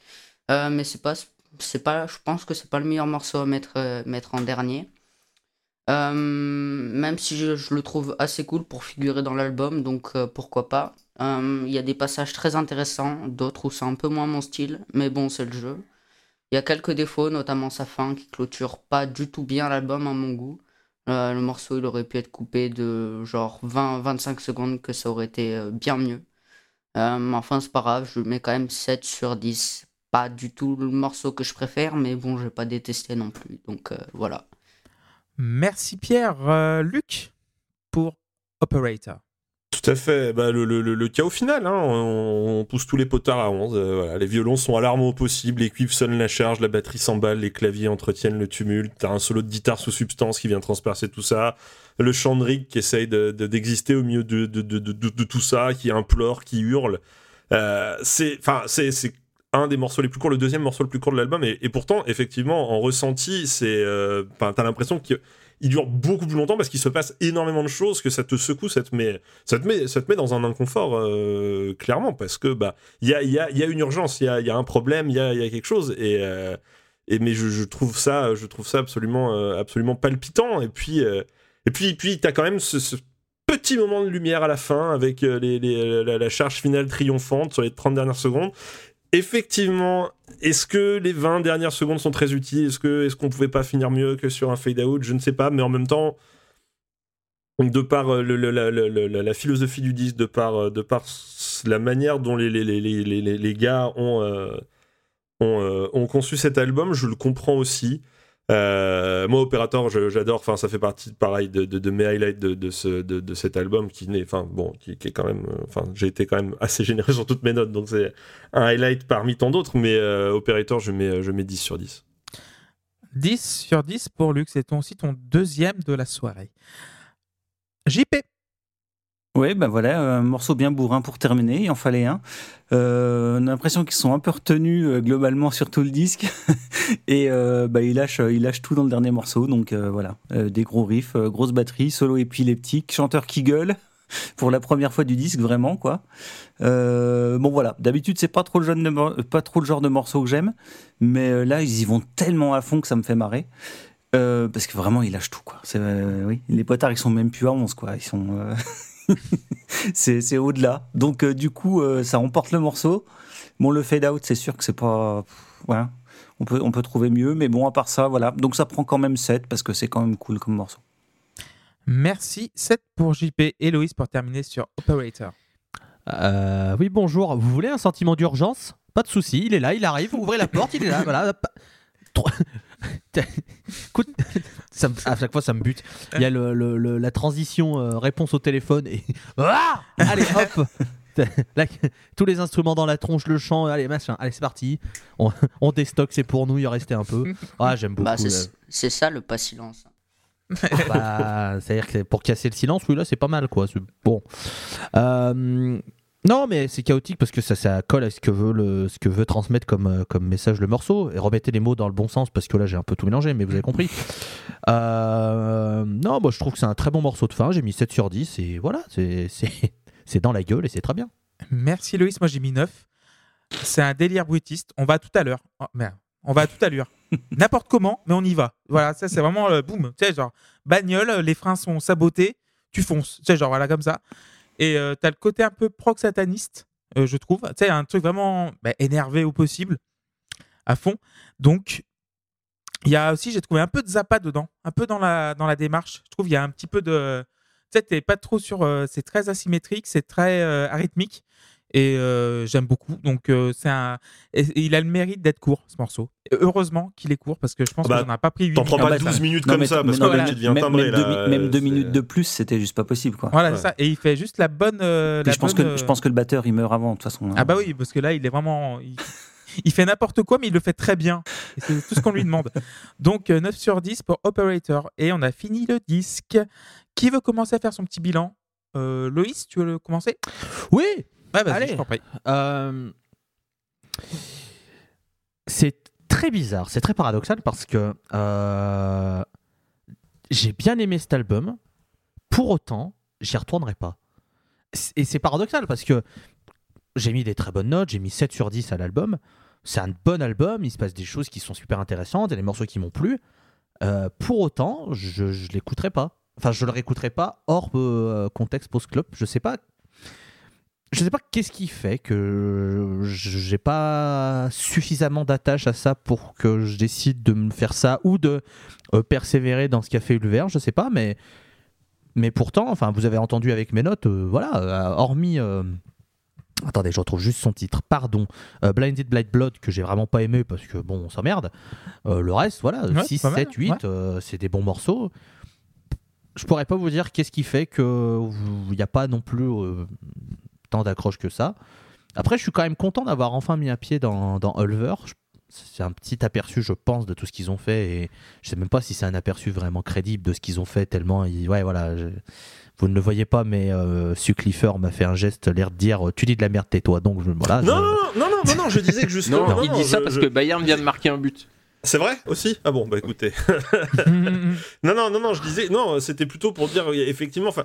Mais c'est pas, je pense que c'est pas le meilleur morceau à mettre, en dernier. Même si je, le trouve assez cool pour figurer dans l'album, donc pourquoi pas. Il y a des passages très intéressants, d'autres où c'est un peu moins mon style, mais bon, c'est le jeu. Il y a quelques défauts, notamment sa fin qui clôture pas du tout bien l'album à mon goût. Euh, le morceau il aurait pu être coupé de genre 20-25 secondes que ça aurait été euh, bien mieux. Euh, enfin c'est pas grave, je mets quand même 7 sur 10. Pas du tout le morceau que je préfère, mais bon je vais pas détester non plus. Donc euh, voilà. Merci Pierre. Luc, pour Operator. Tout à fait. Bah, le, le, le, chaos final, hein. on, pousse tous les potards à 11. euh. Les violons sont alarmants au possible, les cuivres sonnent la charge, la batterie s'emballe, les claviers entretiennent le tumulte. T'as un solo de guitare sous substance qui vient transpercer tout ça. Le chant qui essaye d'exister de, d'exister au milieu de, de, tout ça, qui implore, qui hurle. Euh, c'est, un des morceaux les plus courts, le deuxième morceau le plus court de l'album, et, pourtant, effectivement, en ressenti, c'est, euh, t'as l'impression qu'il il dure beaucoup plus longtemps parce qu'il se passe énormément de choses, que ça te secoue, ça te met, ça te met, ça te met dans un inconfort, euh, clairement, parce que bah, il y a, y, a, y a une urgence, il y a, y a un problème, il y a, quelque chose, et, euh, et mais je, trouve ça, je trouve ça absolument, euh, absolument palpitant, et puis, et puis, puis t'as quand même ce, petit moment de lumière à la fin avec la charge finale triomphante sur les 30 dernières secondes. Effectivement, est-ce que les 20 dernières secondes sont très utiles? Est-ce que est-ce qu'on pouvait pas finir mieux que sur un fade out? Je ne sais pas, mais en même temps, de par euh, la, philosophie du disque, de par, euh, la manière dont les, gars ont conçu cet album, je le comprends aussi. Euh, moi, Opérateur, je- j'adore. Enfin, ça fait partie, pareil, de, mes highlights de, ce, de, cet album qui n'est, enfin, bon, qui, est quand même, euh, enfin, j'ai été quand même assez généreux sur toutes mes notes, donc c'est un highlight parmi tant d'autres. Mais euh, Opérateur, je mets, je mets 10 sur 10. 10 sur 10 pour Luc, c'est aussi ton deuxième de la soirée. JP. Ouais, bah voilà, un morceau bien bourrin pour terminer, il en fallait un. Euh, on a l'impression qu'ils sont un peu retenus euh, globalement sur tout le disque. Et euh, bah, ils, lâchent, ils lâchent tout dans le dernier morceau. Donc euh, voilà, Euh, des gros riffs, euh, grosse batterie, solo épileptique, chanteur qui gueule. pour la première fois du disque, vraiment quoi. Euh, bon voilà, d'habitude c'est pas trop le genre de, pas trop le genre de morceau que j'aime, mais euh, là ils y vont tellement à fond que ça me fait marrer. Euh, parce que vraiment ils lâchent tout quoi. Euh, oui, les potards ils sont même plus à 11 quoi. Ils sont, euh, c'est, c'est au-delà. Donc euh, du coup euh, ça remporte le morceau. Bon le fade out c'est sûr que c'est pas, voilà. On peut, on peut trouver mieux, mais bon, à part ça, voilà. Donc ça prend quand même 7 parce que c'est quand même cool comme morceau. Merci. 7 pour JP et Loïs pour terminer sur Operator. Euh, oui, bonjour. Vous voulez un sentiment d'urgence? Pas de souci, il est là, il arrive. Vous ouvrez la porte, il est là. Voilà. Écoute, ça me- à chaque fois ça me bute. Il y a le- le- le- la transition euh, réponse au téléphone et Ah allez hop. Là, tous les instruments dans la tronche, le chant, allez machin, allez c'est parti. On, on déstocke, c'est pour nous, il en restait un peu. Ah j'aime beaucoup. Bah, euh, c'est c'est ça le pas silence. bah, C'est-à-dire que pour casser le silence, oui, là, c'est pas mal, quoi. C'est bon. Euh, non, mais c'est chaotique parce que ça, ça colle à ce que veut, le, ce que veut transmettre comme, euh, comme message le morceau. Et remettez les mots dans le bon sens parce que là, j'ai un peu tout mélangé, mais vous avez compris. Euh, non, moi, je trouve que c'est un très bon morceau de fin. J'ai mis 7 sur 10 et voilà, c'est- c'est c'est dans la gueule et c'est très bien. Merci Loïs, moi j'ai mis 9. C'est un délire bruitiste. On va tout à l'heure. Oh, merde. On va tout à l'heure. N'importe comment, mais on y va. Voilà, ça c'est vraiment le boum. Tu sais, genre, bagnole, les freins sont sabotés, tu fonces. Tu sais, genre, voilà, comme ça. Et euh, t'as le côté un peu proc sataniste, euh, je trouve. Tu sais, un truc vraiment bah, énervé au possible, à fond. Donc, il y a aussi, j'ai trouvé un peu de Zappa dedans, un peu dans la, dans la démarche. Je trouve il y a un petit peu de. Tu sais, t'es pas trop sur. euh, c'est très asymétrique, c'est très euh, arythmique. Et euh, j'aime beaucoup. Donc, euh, c'est un. et- et il a le mérite d'être court, ce morceau. Et heureusement qu'il est court, parce que je pense Ah bah, qu'on n'a pas pris 8 T'en prends Ah pas bah, 12 ça- minutes comme ça, parce que tu deviens même, timbré. même là, deux, mi- même euh, deux c'est- minutes de plus, c'était juste pas possible, quoi. Voilà, Ouais. ça. Et il fait juste la bonne. euh, la je pense bonne, que je pense que le batteur il meurt avant de toute façon. hein. Ah bah oui, parce que là, il est vraiment... Il, il fait n'importe quoi, mais il le fait très bien. C'est tout ce qu'on lui demande. Donc, euh, 9 sur 10 pour Operator. Et on a fini le disque. Qui veut commencer à faire son petit bilan? Euh, Loïs, tu veux le commencer? Oui, Ouais, vas-y, Allez. je t'en prie. Euh, C'est très bizarre, c'est très paradoxal parce que euh, j'ai bien aimé cet album, pour autant, j'y retournerai pas. Et c'est paradoxal parce que j'ai mis des très bonnes notes, j'ai mis 7 sur 10 à l'album. C'est un bon album, il se passe des choses qui sont super intéressantes, il y a des morceaux qui m'ont plu. Euh, pour autant, je ne l'écouterai pas. Enfin, je le réécouterai pas hors euh, contexte post-club. Je sais pas je sais pas qu'est-ce qui fait que je- j'ai pas suffisamment d'attache à ça pour que je décide de me faire ça ou de euh, persévérer dans ce qu'a fait Ulver, je sais pas, mais mais pourtant, enfin, vous avez entendu avec mes notes, euh, voilà, euh, hormis. euh, Attendez, je retrouve juste son titre, pardon. Euh, Blinded Blind Blood, que j'ai vraiment pas aimé parce que bon, on s'emmerde. Le reste, voilà, Ouais, 6, pas mal, 7, 8, ouais. euh, c'est des bons morceaux. Je pourrais pas vous dire qu'est-ce qui fait qu'il n'y a pas non plus euh, tant d'accroche que ça. Après, je suis quand même content d'avoir enfin mis un pied dans, dans Ulver. C'est un petit aperçu, je pense, de tout ce qu'ils ont fait. Et je sais même pas si c'est un aperçu vraiment crédible de ce qu'ils ont fait, tellement. ils- Ouais, voilà. je- Vous ne le voyez pas, mais euh, Suclifer m'a fait un geste, l'air de dire Tu dis de la merde, tais-toi. Donc, je- voilà. Non, je- non, non, non, non, non, je disais que justement. Non, non, il non, dit ça je- parce je- que Bayern vient de marquer un but. C'est vrai aussi? Ah bon, bah écoutez. Non, non, non, non, je disais, non, c'était plutôt pour dire, euh, effectivement, enfin,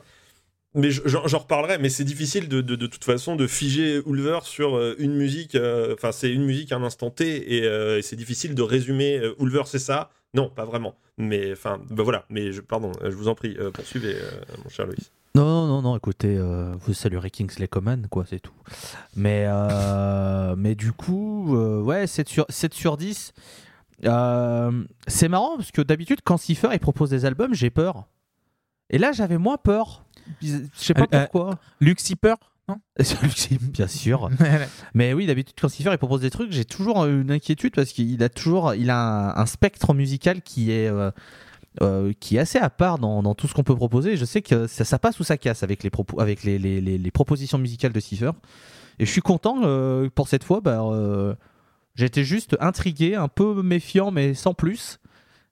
mais je- j'en reparlerai, mais c'est difficile de, de, toute façon de figer Ulver sur euh, une musique, euh, enfin, c'est une musique à un instant T, et, euh, et c'est difficile de résumer euh, Ulver, c'est ça? Non, pas vraiment. Mais, enfin, bah voilà, mais je, pardon, je vous en prie, poursuivez, mon cher Loïs. Non, non, non, non, écoutez, vous saluerez Kingsley Coman, quoi, c'est tout. Mais, mais du coup, ouais, 7 sur, 7 sur 10. Euh, c'est marrant parce que d'habitude, quand Cipher il propose des albums, j'ai peur. Et là, j'avais moins peur. Je sais pas Euh, euh, pourquoi. Luke Zipper Non Bien sûr. Mais oui, d'habitude, quand Cipher il propose des trucs, j'ai toujours une inquiétude parce qu'il a toujours il a un, un spectre musical qui est, euh, euh, qui est assez à part dans, dans tout ce qu'on peut proposer. Je sais que ça, ça passe ou ça casse avec les, propos, avec les, les, les- les propositions musicales de Cipher. Et je suis content euh, pour cette fois. Bah, euh, J'étais juste intrigué, un peu méfiant, mais sans plus.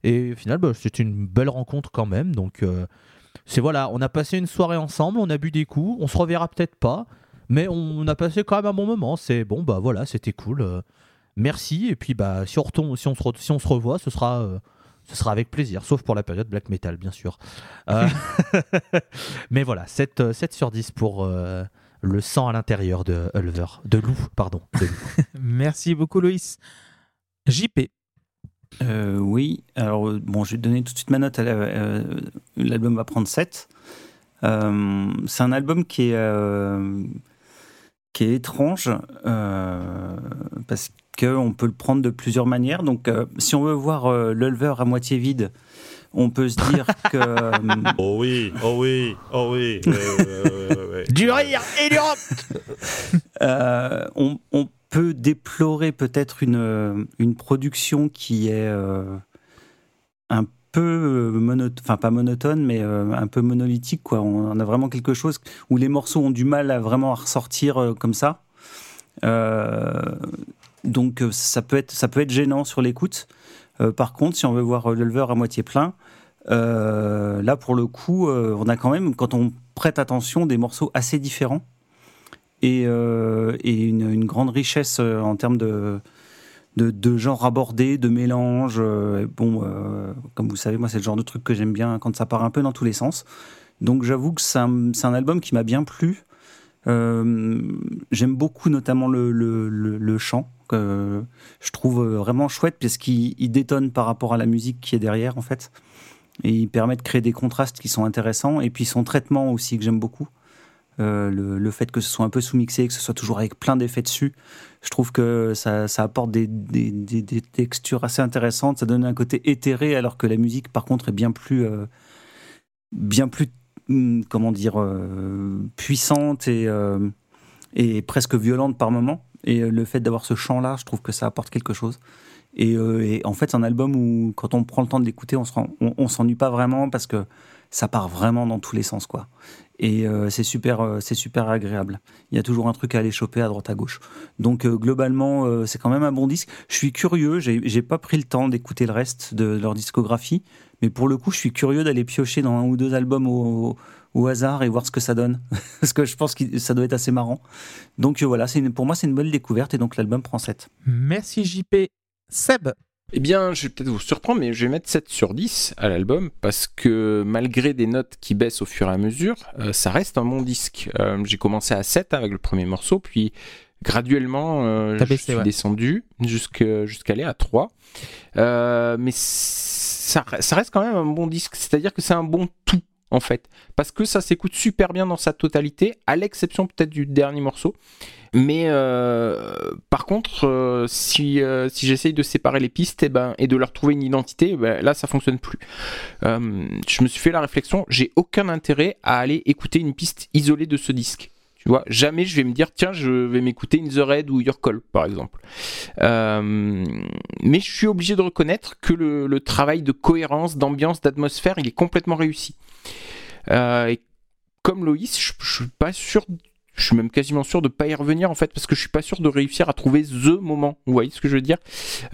Et au final, bah, c'était une belle rencontre quand même. Donc, euh, c'est voilà, on a passé une soirée ensemble, on a bu des coups, on se reverra peut-être pas. Mais on a passé quand même un bon moment. C'est bon, bah voilà, c'était cool. Euh, merci. Et puis, bah, si on, retombe, si on, se, si on se revoit, ce sera euh, ce sera avec plaisir, sauf pour la période black metal, bien sûr. Euh, mais voilà, 7, 7 sur 10 pour le sang à l'intérieur de Ulver. De loup, pardon. de loup. Merci beaucoup, Loïs. JP. Euh, oui, alors euh, bon, je vais donner tout de suite ma note. euh, L'album va prendre 7. Euh, c'est un album qui est, euh, qui est étrange euh, parce qu'on peut le prendre de plusieurs manières. Donc, euh, si on veut voir euh, l'Ulver à moitié vide, on peut se dire que. Oh oui, oh oui, oh oui. ouais, ouais, ouais, ouais, ouais. du rire et du rock Euh, on, on peut déplorer peut-être une, euh, une production qui est euh, un peu euh, monotone, enfin pas monotone, mais un peu monolithique. On a vraiment quelque chose où les morceaux ont du mal à vraiment à ressortir comme ça. Donc ça peut être, ça peut être gênant sur l'écoute. Par contre, si on veut voir le à moitié plein, là pour le coup, on a quand même, quand on prête attention, des morceaux assez différents et, euh, une, grande richesse euh, en termes de, genres abordés, de mélanges. euh, bon, comme vous savez, moi, c'est le genre de truc que j'aime bien quand ça part un peu dans tous les sens. Donc, j'avoue que c'est un, album qui m'a bien plu. J'aime beaucoup notamment le, chant, que je trouve vraiment chouette parce qu'il il détonne par rapport à la musique qui est derrière, en fait. Et il permet de créer des contrastes qui sont intéressants. Et puis son traitement aussi, que j'aime beaucoup. Euh, le, fait que ce soit un peu sous-mixé, que ce soit toujours avec plein d'effets dessus, je trouve que ça, apporte des, textures assez intéressantes. Ça donne un côté éthéré, alors que la musique, par contre, est bien plus, euh, bien plus, hum, comment dire, euh, puissante et, et presque violente par moment. Et le fait d'avoir ce chant-là, je trouve que ça apporte quelque chose. Et, en fait, c'est un album où, quand on prend le temps de l'écouter, on s'ennuie pas vraiment parce que ça part vraiment dans tous les sens, quoi. Et euh, c'est super, euh, c'est super agréable. Il y a toujours un truc à aller choper à droite à gauche. Donc euh, globalement, c'est quand même un bon disque. Je suis curieux. J'ai pas pris le temps d'écouter le reste de leur discographie, mais pour le coup, je suis curieux d'aller piocher dans un ou deux albums au, hasard et voir ce que ça donne, parce que je pense que ça doit être assez marrant. Donc voilà, une- pour moi, c'est une bonne découverte et donc l'album prend 7. Merci, JP. Seb. Eh bien, je vais peut-être vous surprendre, mais je vais mettre 7 sur 10 à l'album parce que malgré des notes qui baissent au fur et à mesure, euh, ça reste un bon disque. Euh, J'ai commencé à 7 avec le premier morceau, puis graduellement, euh, je baissé, suis ouais. descendu jusqu'à aller à 3. Euh, mais ça, ça reste quand même un bon disque, c'est-à-dire que c'est un bon tout. En fait, parce que ça s'écoute super bien dans sa totalité, à l'exception peut-être du dernier morceau. Mais euh, par contre, euh, si, euh, si j'essaye de séparer les pistes et, ben, et de leur trouver une identité, ben, là ça fonctionne plus. Je me suis fait la réflexion, j'ai aucun intérêt à aller écouter une piste isolée de ce disque. Tu vois, jamais je vais me dire, tiens, je vais m'écouter In the Red ou Your Call, par exemple. Euh, mais je suis obligé de reconnaître que le, travail de cohérence, d'ambiance, d'atmosphère, il est complètement réussi. Euh, et comme Loïs, je, je suis pas sûr, je suis même quasiment sûr de pas y revenir en fait, parce que je suis pas sûr de réussir à trouver the moment. Vous voyez ce que je veux dire?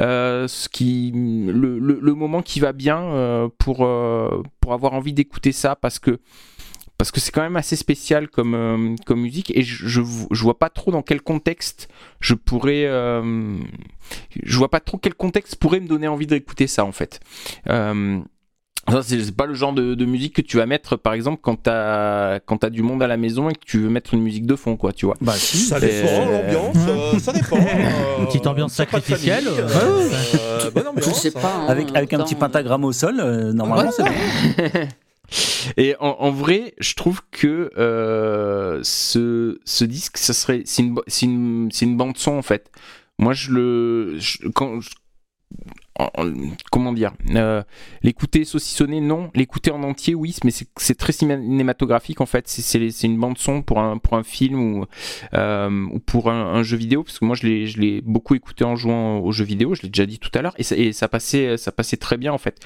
Euh, Ce qui, le, le- moment qui va bien pour pour avoir envie d'écouter ça, parce que parce que c'est quand même assez spécial comme, euh, comme musique et je, je, je vois pas trop dans quel contexte je pourrais euh, je vois pas trop quel contexte pourrait me donner envie d'écouter ça en fait euh, ça, c'est pas le genre de, de musique que tu vas mettre par exemple quand t'as quand t'as du monde à la maison et que tu veux mettre une musique de fond quoi tu vois Bah si. Ça dépend, Euh, l'ambiance, euh, ça dépend. euh, Une petite ambiance sacrificielle, famille, euh, bonne ambiance, Je sais pas. hein. hein, Avec, avec un petit pentagramme au sol, euh, normalement c'est bon. Et en, vrai, je trouve que euh, ce, disque, ça serait, c'est une, une, une bande son en fait. Moi, je le, je- quand, comment dire, euh, l'écouter saucissonner, non. L'écouter en entier, oui, mais c'est, très cinématographique en fait. C'est, une bande son pour un, pour un film ou, euh, ou pour un, jeu vidéo, parce que moi, je l'ai, beaucoup écouté en jouant aux jeux vidéo. Je l'ai déjà dit tout à l'heure, et ça, passait, ça passait très bien en fait.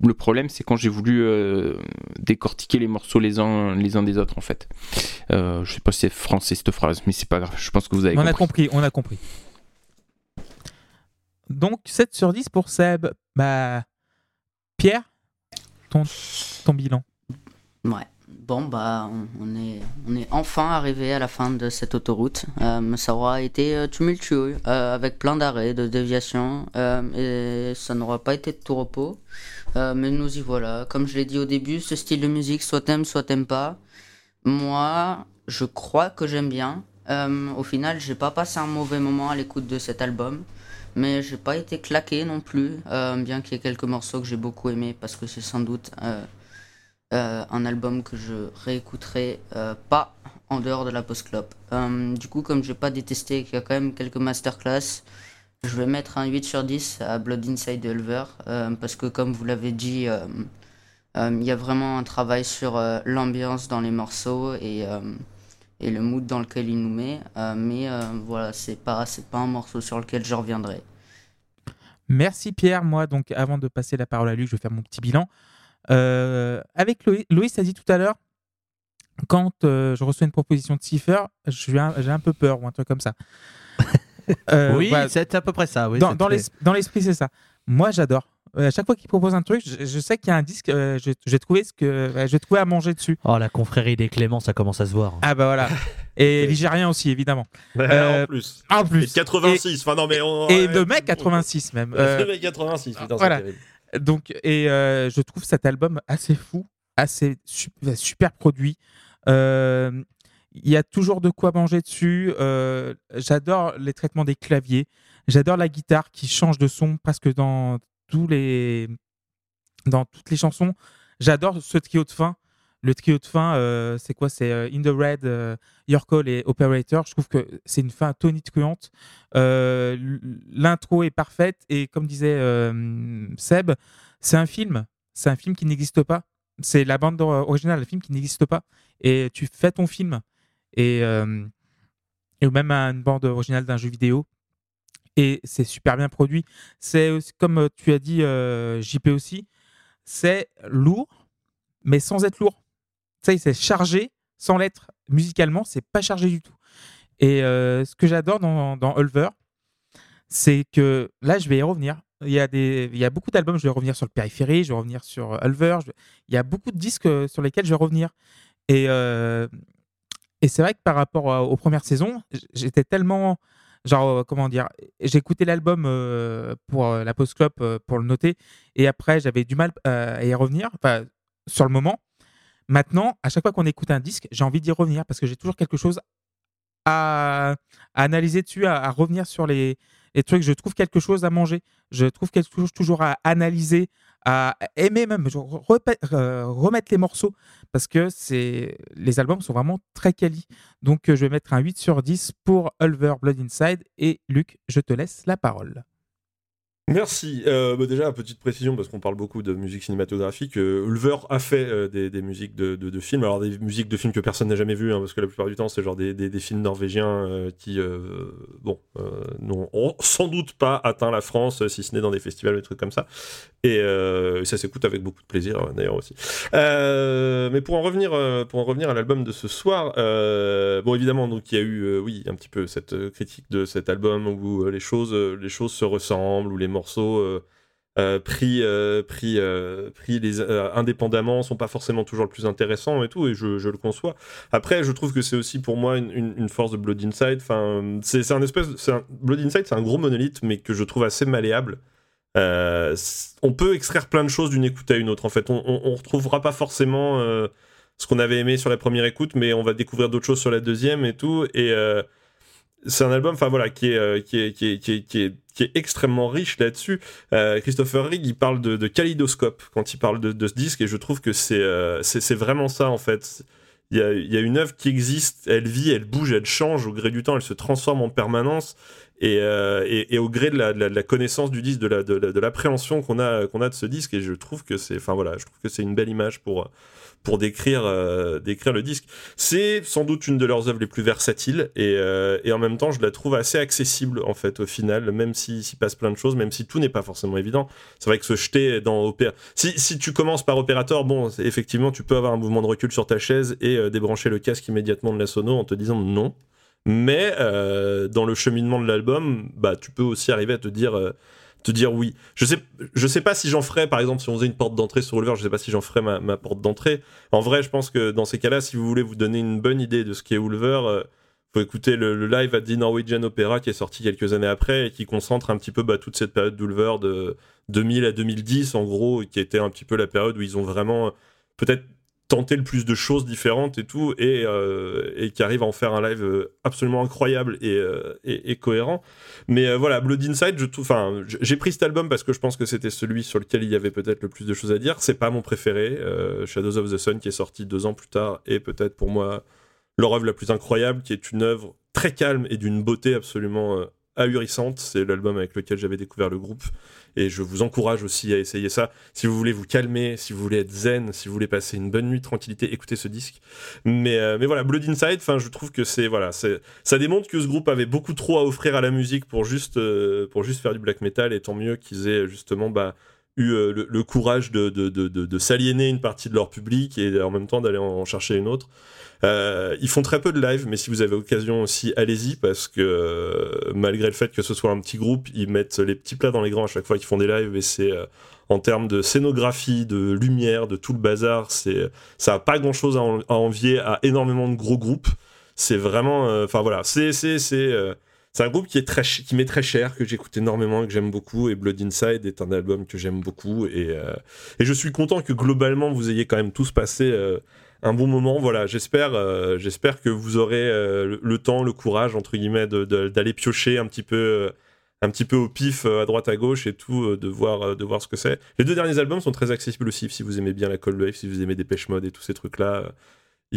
Le problème, c'est quand j'ai voulu euh, décortiquer les morceaux les uns, les uns des autres, en fait. Euh, je sais pas si c'est français cette phrase, mais c'est pas grave. Je pense que vous avez On a compris. compris, on a compris. Donc 7 sur 10 pour Seb. Bah Pierre, ton, ton bilan. Ouais. bon, bah, on, on est, on est enfin arrivé à la fin de cette autoroute. Euh, ça aura été euh, tumultueux, euh, avec plein d'arrêts, de déviations, euh, et ça n'aura pas été de tout repos. Euh, mais nous y voilà. Comme je l'ai dit au début, ce style de musique, soit t'aimes, soit t'aimes pas. Moi, je crois que j'aime bien. Euh, au final, j'ai pas passé un mauvais moment à l'écoute de cet album. Mais j'ai pas été claqué non plus, euh, bien qu'il y ait quelques morceaux que j'ai beaucoup aimés, parce que c'est sans doute un album que je réécouterai pas en dehors de la post-clop. Du coup, comme j'ai pas détesté qu'il y a quand même quelques masterclass, je vais mettre un 8 sur 10 à Blood Inside the Ulver, euh, parce que comme vous l'avez dit, euh, euh, il y a vraiment un travail sur l'ambiance dans les morceaux et, le mood dans lequel il nous met. Mais voilà, c'est pas, pas un morceau sur lequel je reviendrai. Merci Pierre. Moi, donc, avant de passer la parole à Luc, je vais faire mon petit bilan. Avec Loïs, Loïs a dit tout à l'heure, quand je reçois une proposition de Cipher, j'ai un peu peur ou un truc comme ça. Euh, oui, voilà. c'est à peu près ça. Oui, dans, dans très- l'es- dans l'esprit, c'est ça. Moi, j'adore. Euh, à chaque fois qu'il propose un truc, je, je sais qu'il y a un disque, euh, je, je vais trouver ce que euh, je vais trouver à manger dessus. Oh, la confrérie des Cléments, ça commence à se voir. Ah bah voilà. Et Ligérien aussi, évidemment. Euh, en plus. En Et plus. de 86. Enfin, non, mais on. Et de mai 86 même. Euh, De mai 86, putain, voilà. Donc, et euh, je trouve cet album assez fou, assez su- super produit. Euh, Il y a toujours de quoi manger dessus. Euh, J'adore les traitements des claviers. J'adore la guitare qui change de son presque dans tous les dans toutes les chansons. J'adore ce trio de fin. Le trio de fin, euh, c'est quoi? C'est euh, In the Red, euh, Your Call et Operator. Je trouve que c'est une fin tonitruante. L'intro est parfaite et comme disait Seb, c'est un film. C'est un film qui n'existe pas. C'est la bande originale, le film qui n'existe pas. Et tu fais ton film. Et, euh, et même une bande originale d'un jeu vidéo. Et c'est super bien produit. C'est comme euh, tu as dit, euh, JP aussi, c'est lourd, mais sans être lourd. Sais, c'est chargé sans l'être. Musicalement, c'est pas chargé du tout. Et ce que j'adore dans, Ulver, c'est que là, je vais y revenir. Il y a, des, il y a beaucoup d'albums, je vais revenir sur le périphérie, je vais revenir sur Ulver. Il y a beaucoup de disques sur lesquels je vais revenir. Et, et c'est vrai que par rapport à- aux premières saisons, j'étais tellement. Genre, euh, comment dire écouté l'album euh, pour euh, la post club pour le noter. Et après, j'avais du mal euh, à y revenir, enfin, sur le moment. Maintenant, à chaque fois qu'on écoute un disque, j'ai envie d'y revenir parce que j'ai toujours quelque chose à, analyser dessus, à, à revenir sur les, les trucs. Je trouve quelque chose à manger. Je trouve quelque chose toujours à analyser, à aimer même, remettre les morceaux parce que les albums sont vraiment très quali. Donc euh, je vais mettre un 8 sur 10 pour Ulver Blood Inside et Luc, je te laisse la parole. Merci. Euh, bah déjà, petite précision, parce qu'on parle beaucoup de musique cinématographique. euh, Ulver a fait euh, des, musiques de, de- films. Alors, des musiques de films que personne n'a jamais vues, hein, parce que la plupart du temps, c'est genre des, des- films norvégiens qui, bon, n'ont ont sans doute pas atteint la France, si ce n'est dans des festivals, des trucs comme ça. Et euh, ça s'écoute avec beaucoup de plaisir, euh, d'ailleurs, aussi. Euh, mais pour en revenir, euh, pour en revenir à l'album de ce soir, bon, évidemment, donc il y a eu, oui, un petit peu cette critique de cet album où les choses, les choses se ressemblent, où les morceaux pris, pris, pris indépendamment sont pas forcément toujours le plus intéressant et tout, et je, je le conçois. Après, je trouve que c'est aussi pour moi une, force de Blood Inside. Enfin, c'est un espèce, Blood Inside, c'est un gros monolithe, mais que je trouve assez malléable. Euh, on peut extraire plein de choses d'une écoute à une autre. En fait, on, on, retrouvera pas forcément euh, ce qu'on avait aimé sur la première écoute, mais on va découvrir d'autres choses sur la deuxième et tout. Et euh, c'est un album, enfin voilà, qui est, extrêmement riche là-dessus. Christopher Rigg, il parle de, de quand il parle de, ce disque, et je trouve que c'est vraiment ça en fait. Il y, a, il y a une œuvre qui existe, elle vit, elle bouge, elle change au gré du temps, elle se transforme en permanence. Et, euh, et, et au gré de la, de la- connaissance du disque, de la- de de l'appréhension qu'on a, qu'on a de ce disque, et je trouve que c'est, enfin voilà, je trouve que c'est une belle image pour, pour décrire, euh, décrire le disque. C'est sans doute une de leurs œuvres les plus versatiles, et, euh, et en même temps, je la trouve assez accessible en fait au final, même s'il s'y passe plein de choses, même si tout n'est pas forcément évident. C'est vrai que se jeter dans Opéra, si, si tu commences par Opérateur, bon, effectivement, tu peux avoir un mouvement de recul sur ta chaise et euh, débrancher le casque immédiatement de la sono en te disant non. Mais euh, dans le cheminement de l'album, bah, tu peux aussi arriver à te dire, euh, te dire oui. Je sais, je sais pas si j'en ferais, par exemple, si on faisait une porte d'entrée sur Ulver, je sais pas si j'en ferais ma, ma porte d'entrée. En vrai, je pense que dans ces cas-là, si vous voulez vous donner une bonne idée de ce qu'est Ulver, euh, faut écouter le, le live à The Norwegian Opera qui est sorti quelques années après et qui concentre un petit peu bah, toute cette période d'Ulver de 2000 à 2010, en gros, qui était un petit peu la période où ils ont vraiment euh, peut-être tenté le plus de choses différentes et tout, et, euh, et qui arrive à en faire un live euh, absolument incroyable et, euh, et, et cohérent. Mais voilà, Blood Inside, je enfin, j'ai pris cet album parce que je pense que c'était celui sur lequel il y avait peut-être le plus de choses à dire. C'est pas mon préféré. Shadows of the Sun, qui est sorti deux ans plus tard, est peut-être pour moi leur œuvre la plus incroyable, qui est une œuvre très calme et d'une beauté absolument ahurissante. C'est l'album avec lequel j'avais découvert le groupe. Et je vous encourage aussi à essayer ça. Si vous voulez vous calmer, si vous voulez être zen, si vous voulez passer une bonne nuit tranquillité, écoutez ce disque. Mais, euh, mais voilà, Blood Inside, je trouve que c'est voilà, ça démontre que ce groupe avait beaucoup trop à offrir à la musique pour juste euh, pour juste faire du black metal. Et tant mieux qu'ils aient justement bah, eu euh, le, le courage de, de, de, de, s'aliéner une partie de leur public et en même temps d'aller en chercher une autre. Euh, ils font très peu de live, mais si vous avez occasion aussi, allez-y parce que euh, malgré le fait que ce soit un petit groupe, ils mettent les petits plats dans les grands à chaque fois qu'ils font des lives et c'est euh, en termes de scénographie, de lumière, de tout le bazar, c'est ça a pas grand-chose à envier à énormément de gros groupes. C'est vraiment, euh, enfin voilà, c'est c'est c'est un groupe qui très m'est très cher, que j'écoute énormément, que j'aime beaucoup. Et Blood Inside est un album que j'aime beaucoup. Et, euh, je suis content que globalement vous ayez quand même tous passé euh, un bon moment. Voilà, j'espère, euh, j'espère que vous aurez le, temps, le courage entre guillemets d'aller piocher un petit peu, un petit peu au pif à droite à gauche et tout, de voir, de voir ce que c'est. Les deux derniers albums sont très accessibles aussi. Si vous aimez bien la Cold Wave, si vous aimez Dépêche Mode et tous ces trucs là.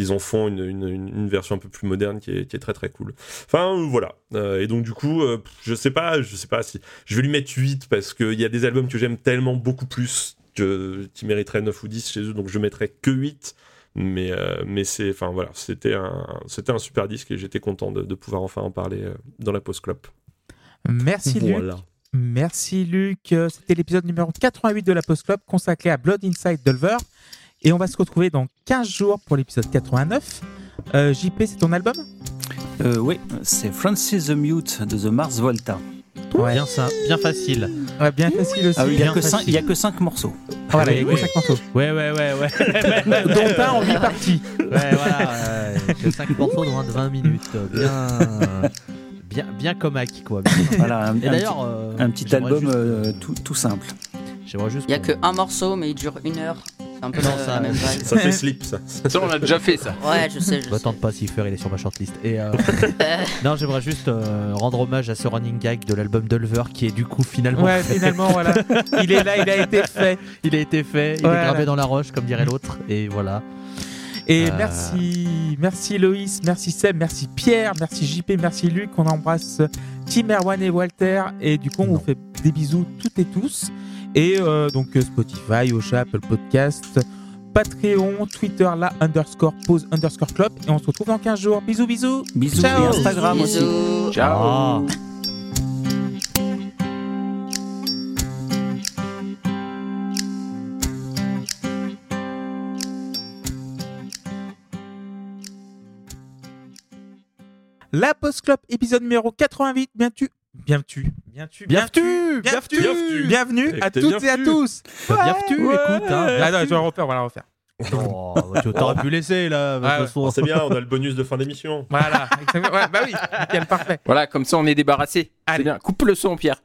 Ils en font une, une- une- une version un peu plus moderne qui est, qui est très très cool. Enfin euh, voilà. Euh, et donc du coup, euh, je sais pas, je sais pas si je vais lui mettre 8 parce qu'il y a des albums que j'aime tellement beaucoup plus que, qui mériteraient 9 ou 10 chez eux, donc je mettrais que 8. Mais, euh, mais c'est, enfin voilà, c'était un, c'était un super disque et j'étais content de, de pouvoir enfin en parler dans la post club. Merci Luc. Merci Luc. C'était l'épisode numéro 88 de la Post Club consacré à Blood Inside Dulver. Et on va se retrouver dans 15 jours pour l'épisode 89. Euh, JP, c'est ton album? Euh, oui, c'est Francis the Mute de The Mars Volta. Bien ça, bien facile. Ouais, bien facile aussi. Ah oui, il n'y a, a que 5 morceaux. Voilà, il y a que Oui. 5 morceaux. Ouais, ouais, ouais, ouais. Dont un en 8 parties. Ouais, voilà. euh, que 5 morceaux de moins de 20 minutes. Bien, bien, bien comaque, quoi. Bien. Voilà, un, Et un d'ailleurs, euh, petit, un petit album juste- euh, tout, tout simple. J'aimerais juste. Il y a qu'on- que un morceau, mais il dure une heure. C'est un peu Non, la, ça- la même vibe. Ça fait slip ça. Ça, on a déjà fait ça. Ouais, je sais, je Bah, sais. tente pas s'y faire, il est sur ma shortlist. Et euh, non, j'aimerais juste euh, rendre hommage à ce running gag de l'album Dulver qui est du coup finalement. Ouais, fait. finalement, voilà. Il est là, il a été fait. Il a été fait, il Voilà. est gravé dans la roche, comme dirait l'autre. Et voilà. Et Euh. merci, merci Loïs, merci Seb, merci Pierre, merci JP, merci Luc. On embrasse Tim, Erwan et Walter. Et du coup, on vous fait des bisous toutes et tous. Et euh, donc euh, Spotify, Ocha, Apple Podcast, Patreon, Twitter, la underscore pause underscore club. Et on se retrouve dans 15 jours. Bisous, bisous. Bisous Ciao. et Instagram aussi. Ciao. La Post Club, épisode numéro 88. Bienvenue. Bienvenue. Bienvenue. Bienvenue, Bienvenue. bienvenue. Bienvenue à T'es toutes et à tous. Bienvenue, écoute. Hein, Ah non, je vais refaire, voilà, refaire. Oh, bah, tu t'aurais pu laisser là. Ouais. Bon, c'est bien, on a le bonus de fin d'émission. Voilà. Ouais, bah oui, nickel, parfait. Voilà, comme ça on est débarrassé. Allez. C'est bien. Coupe le son, Pierre.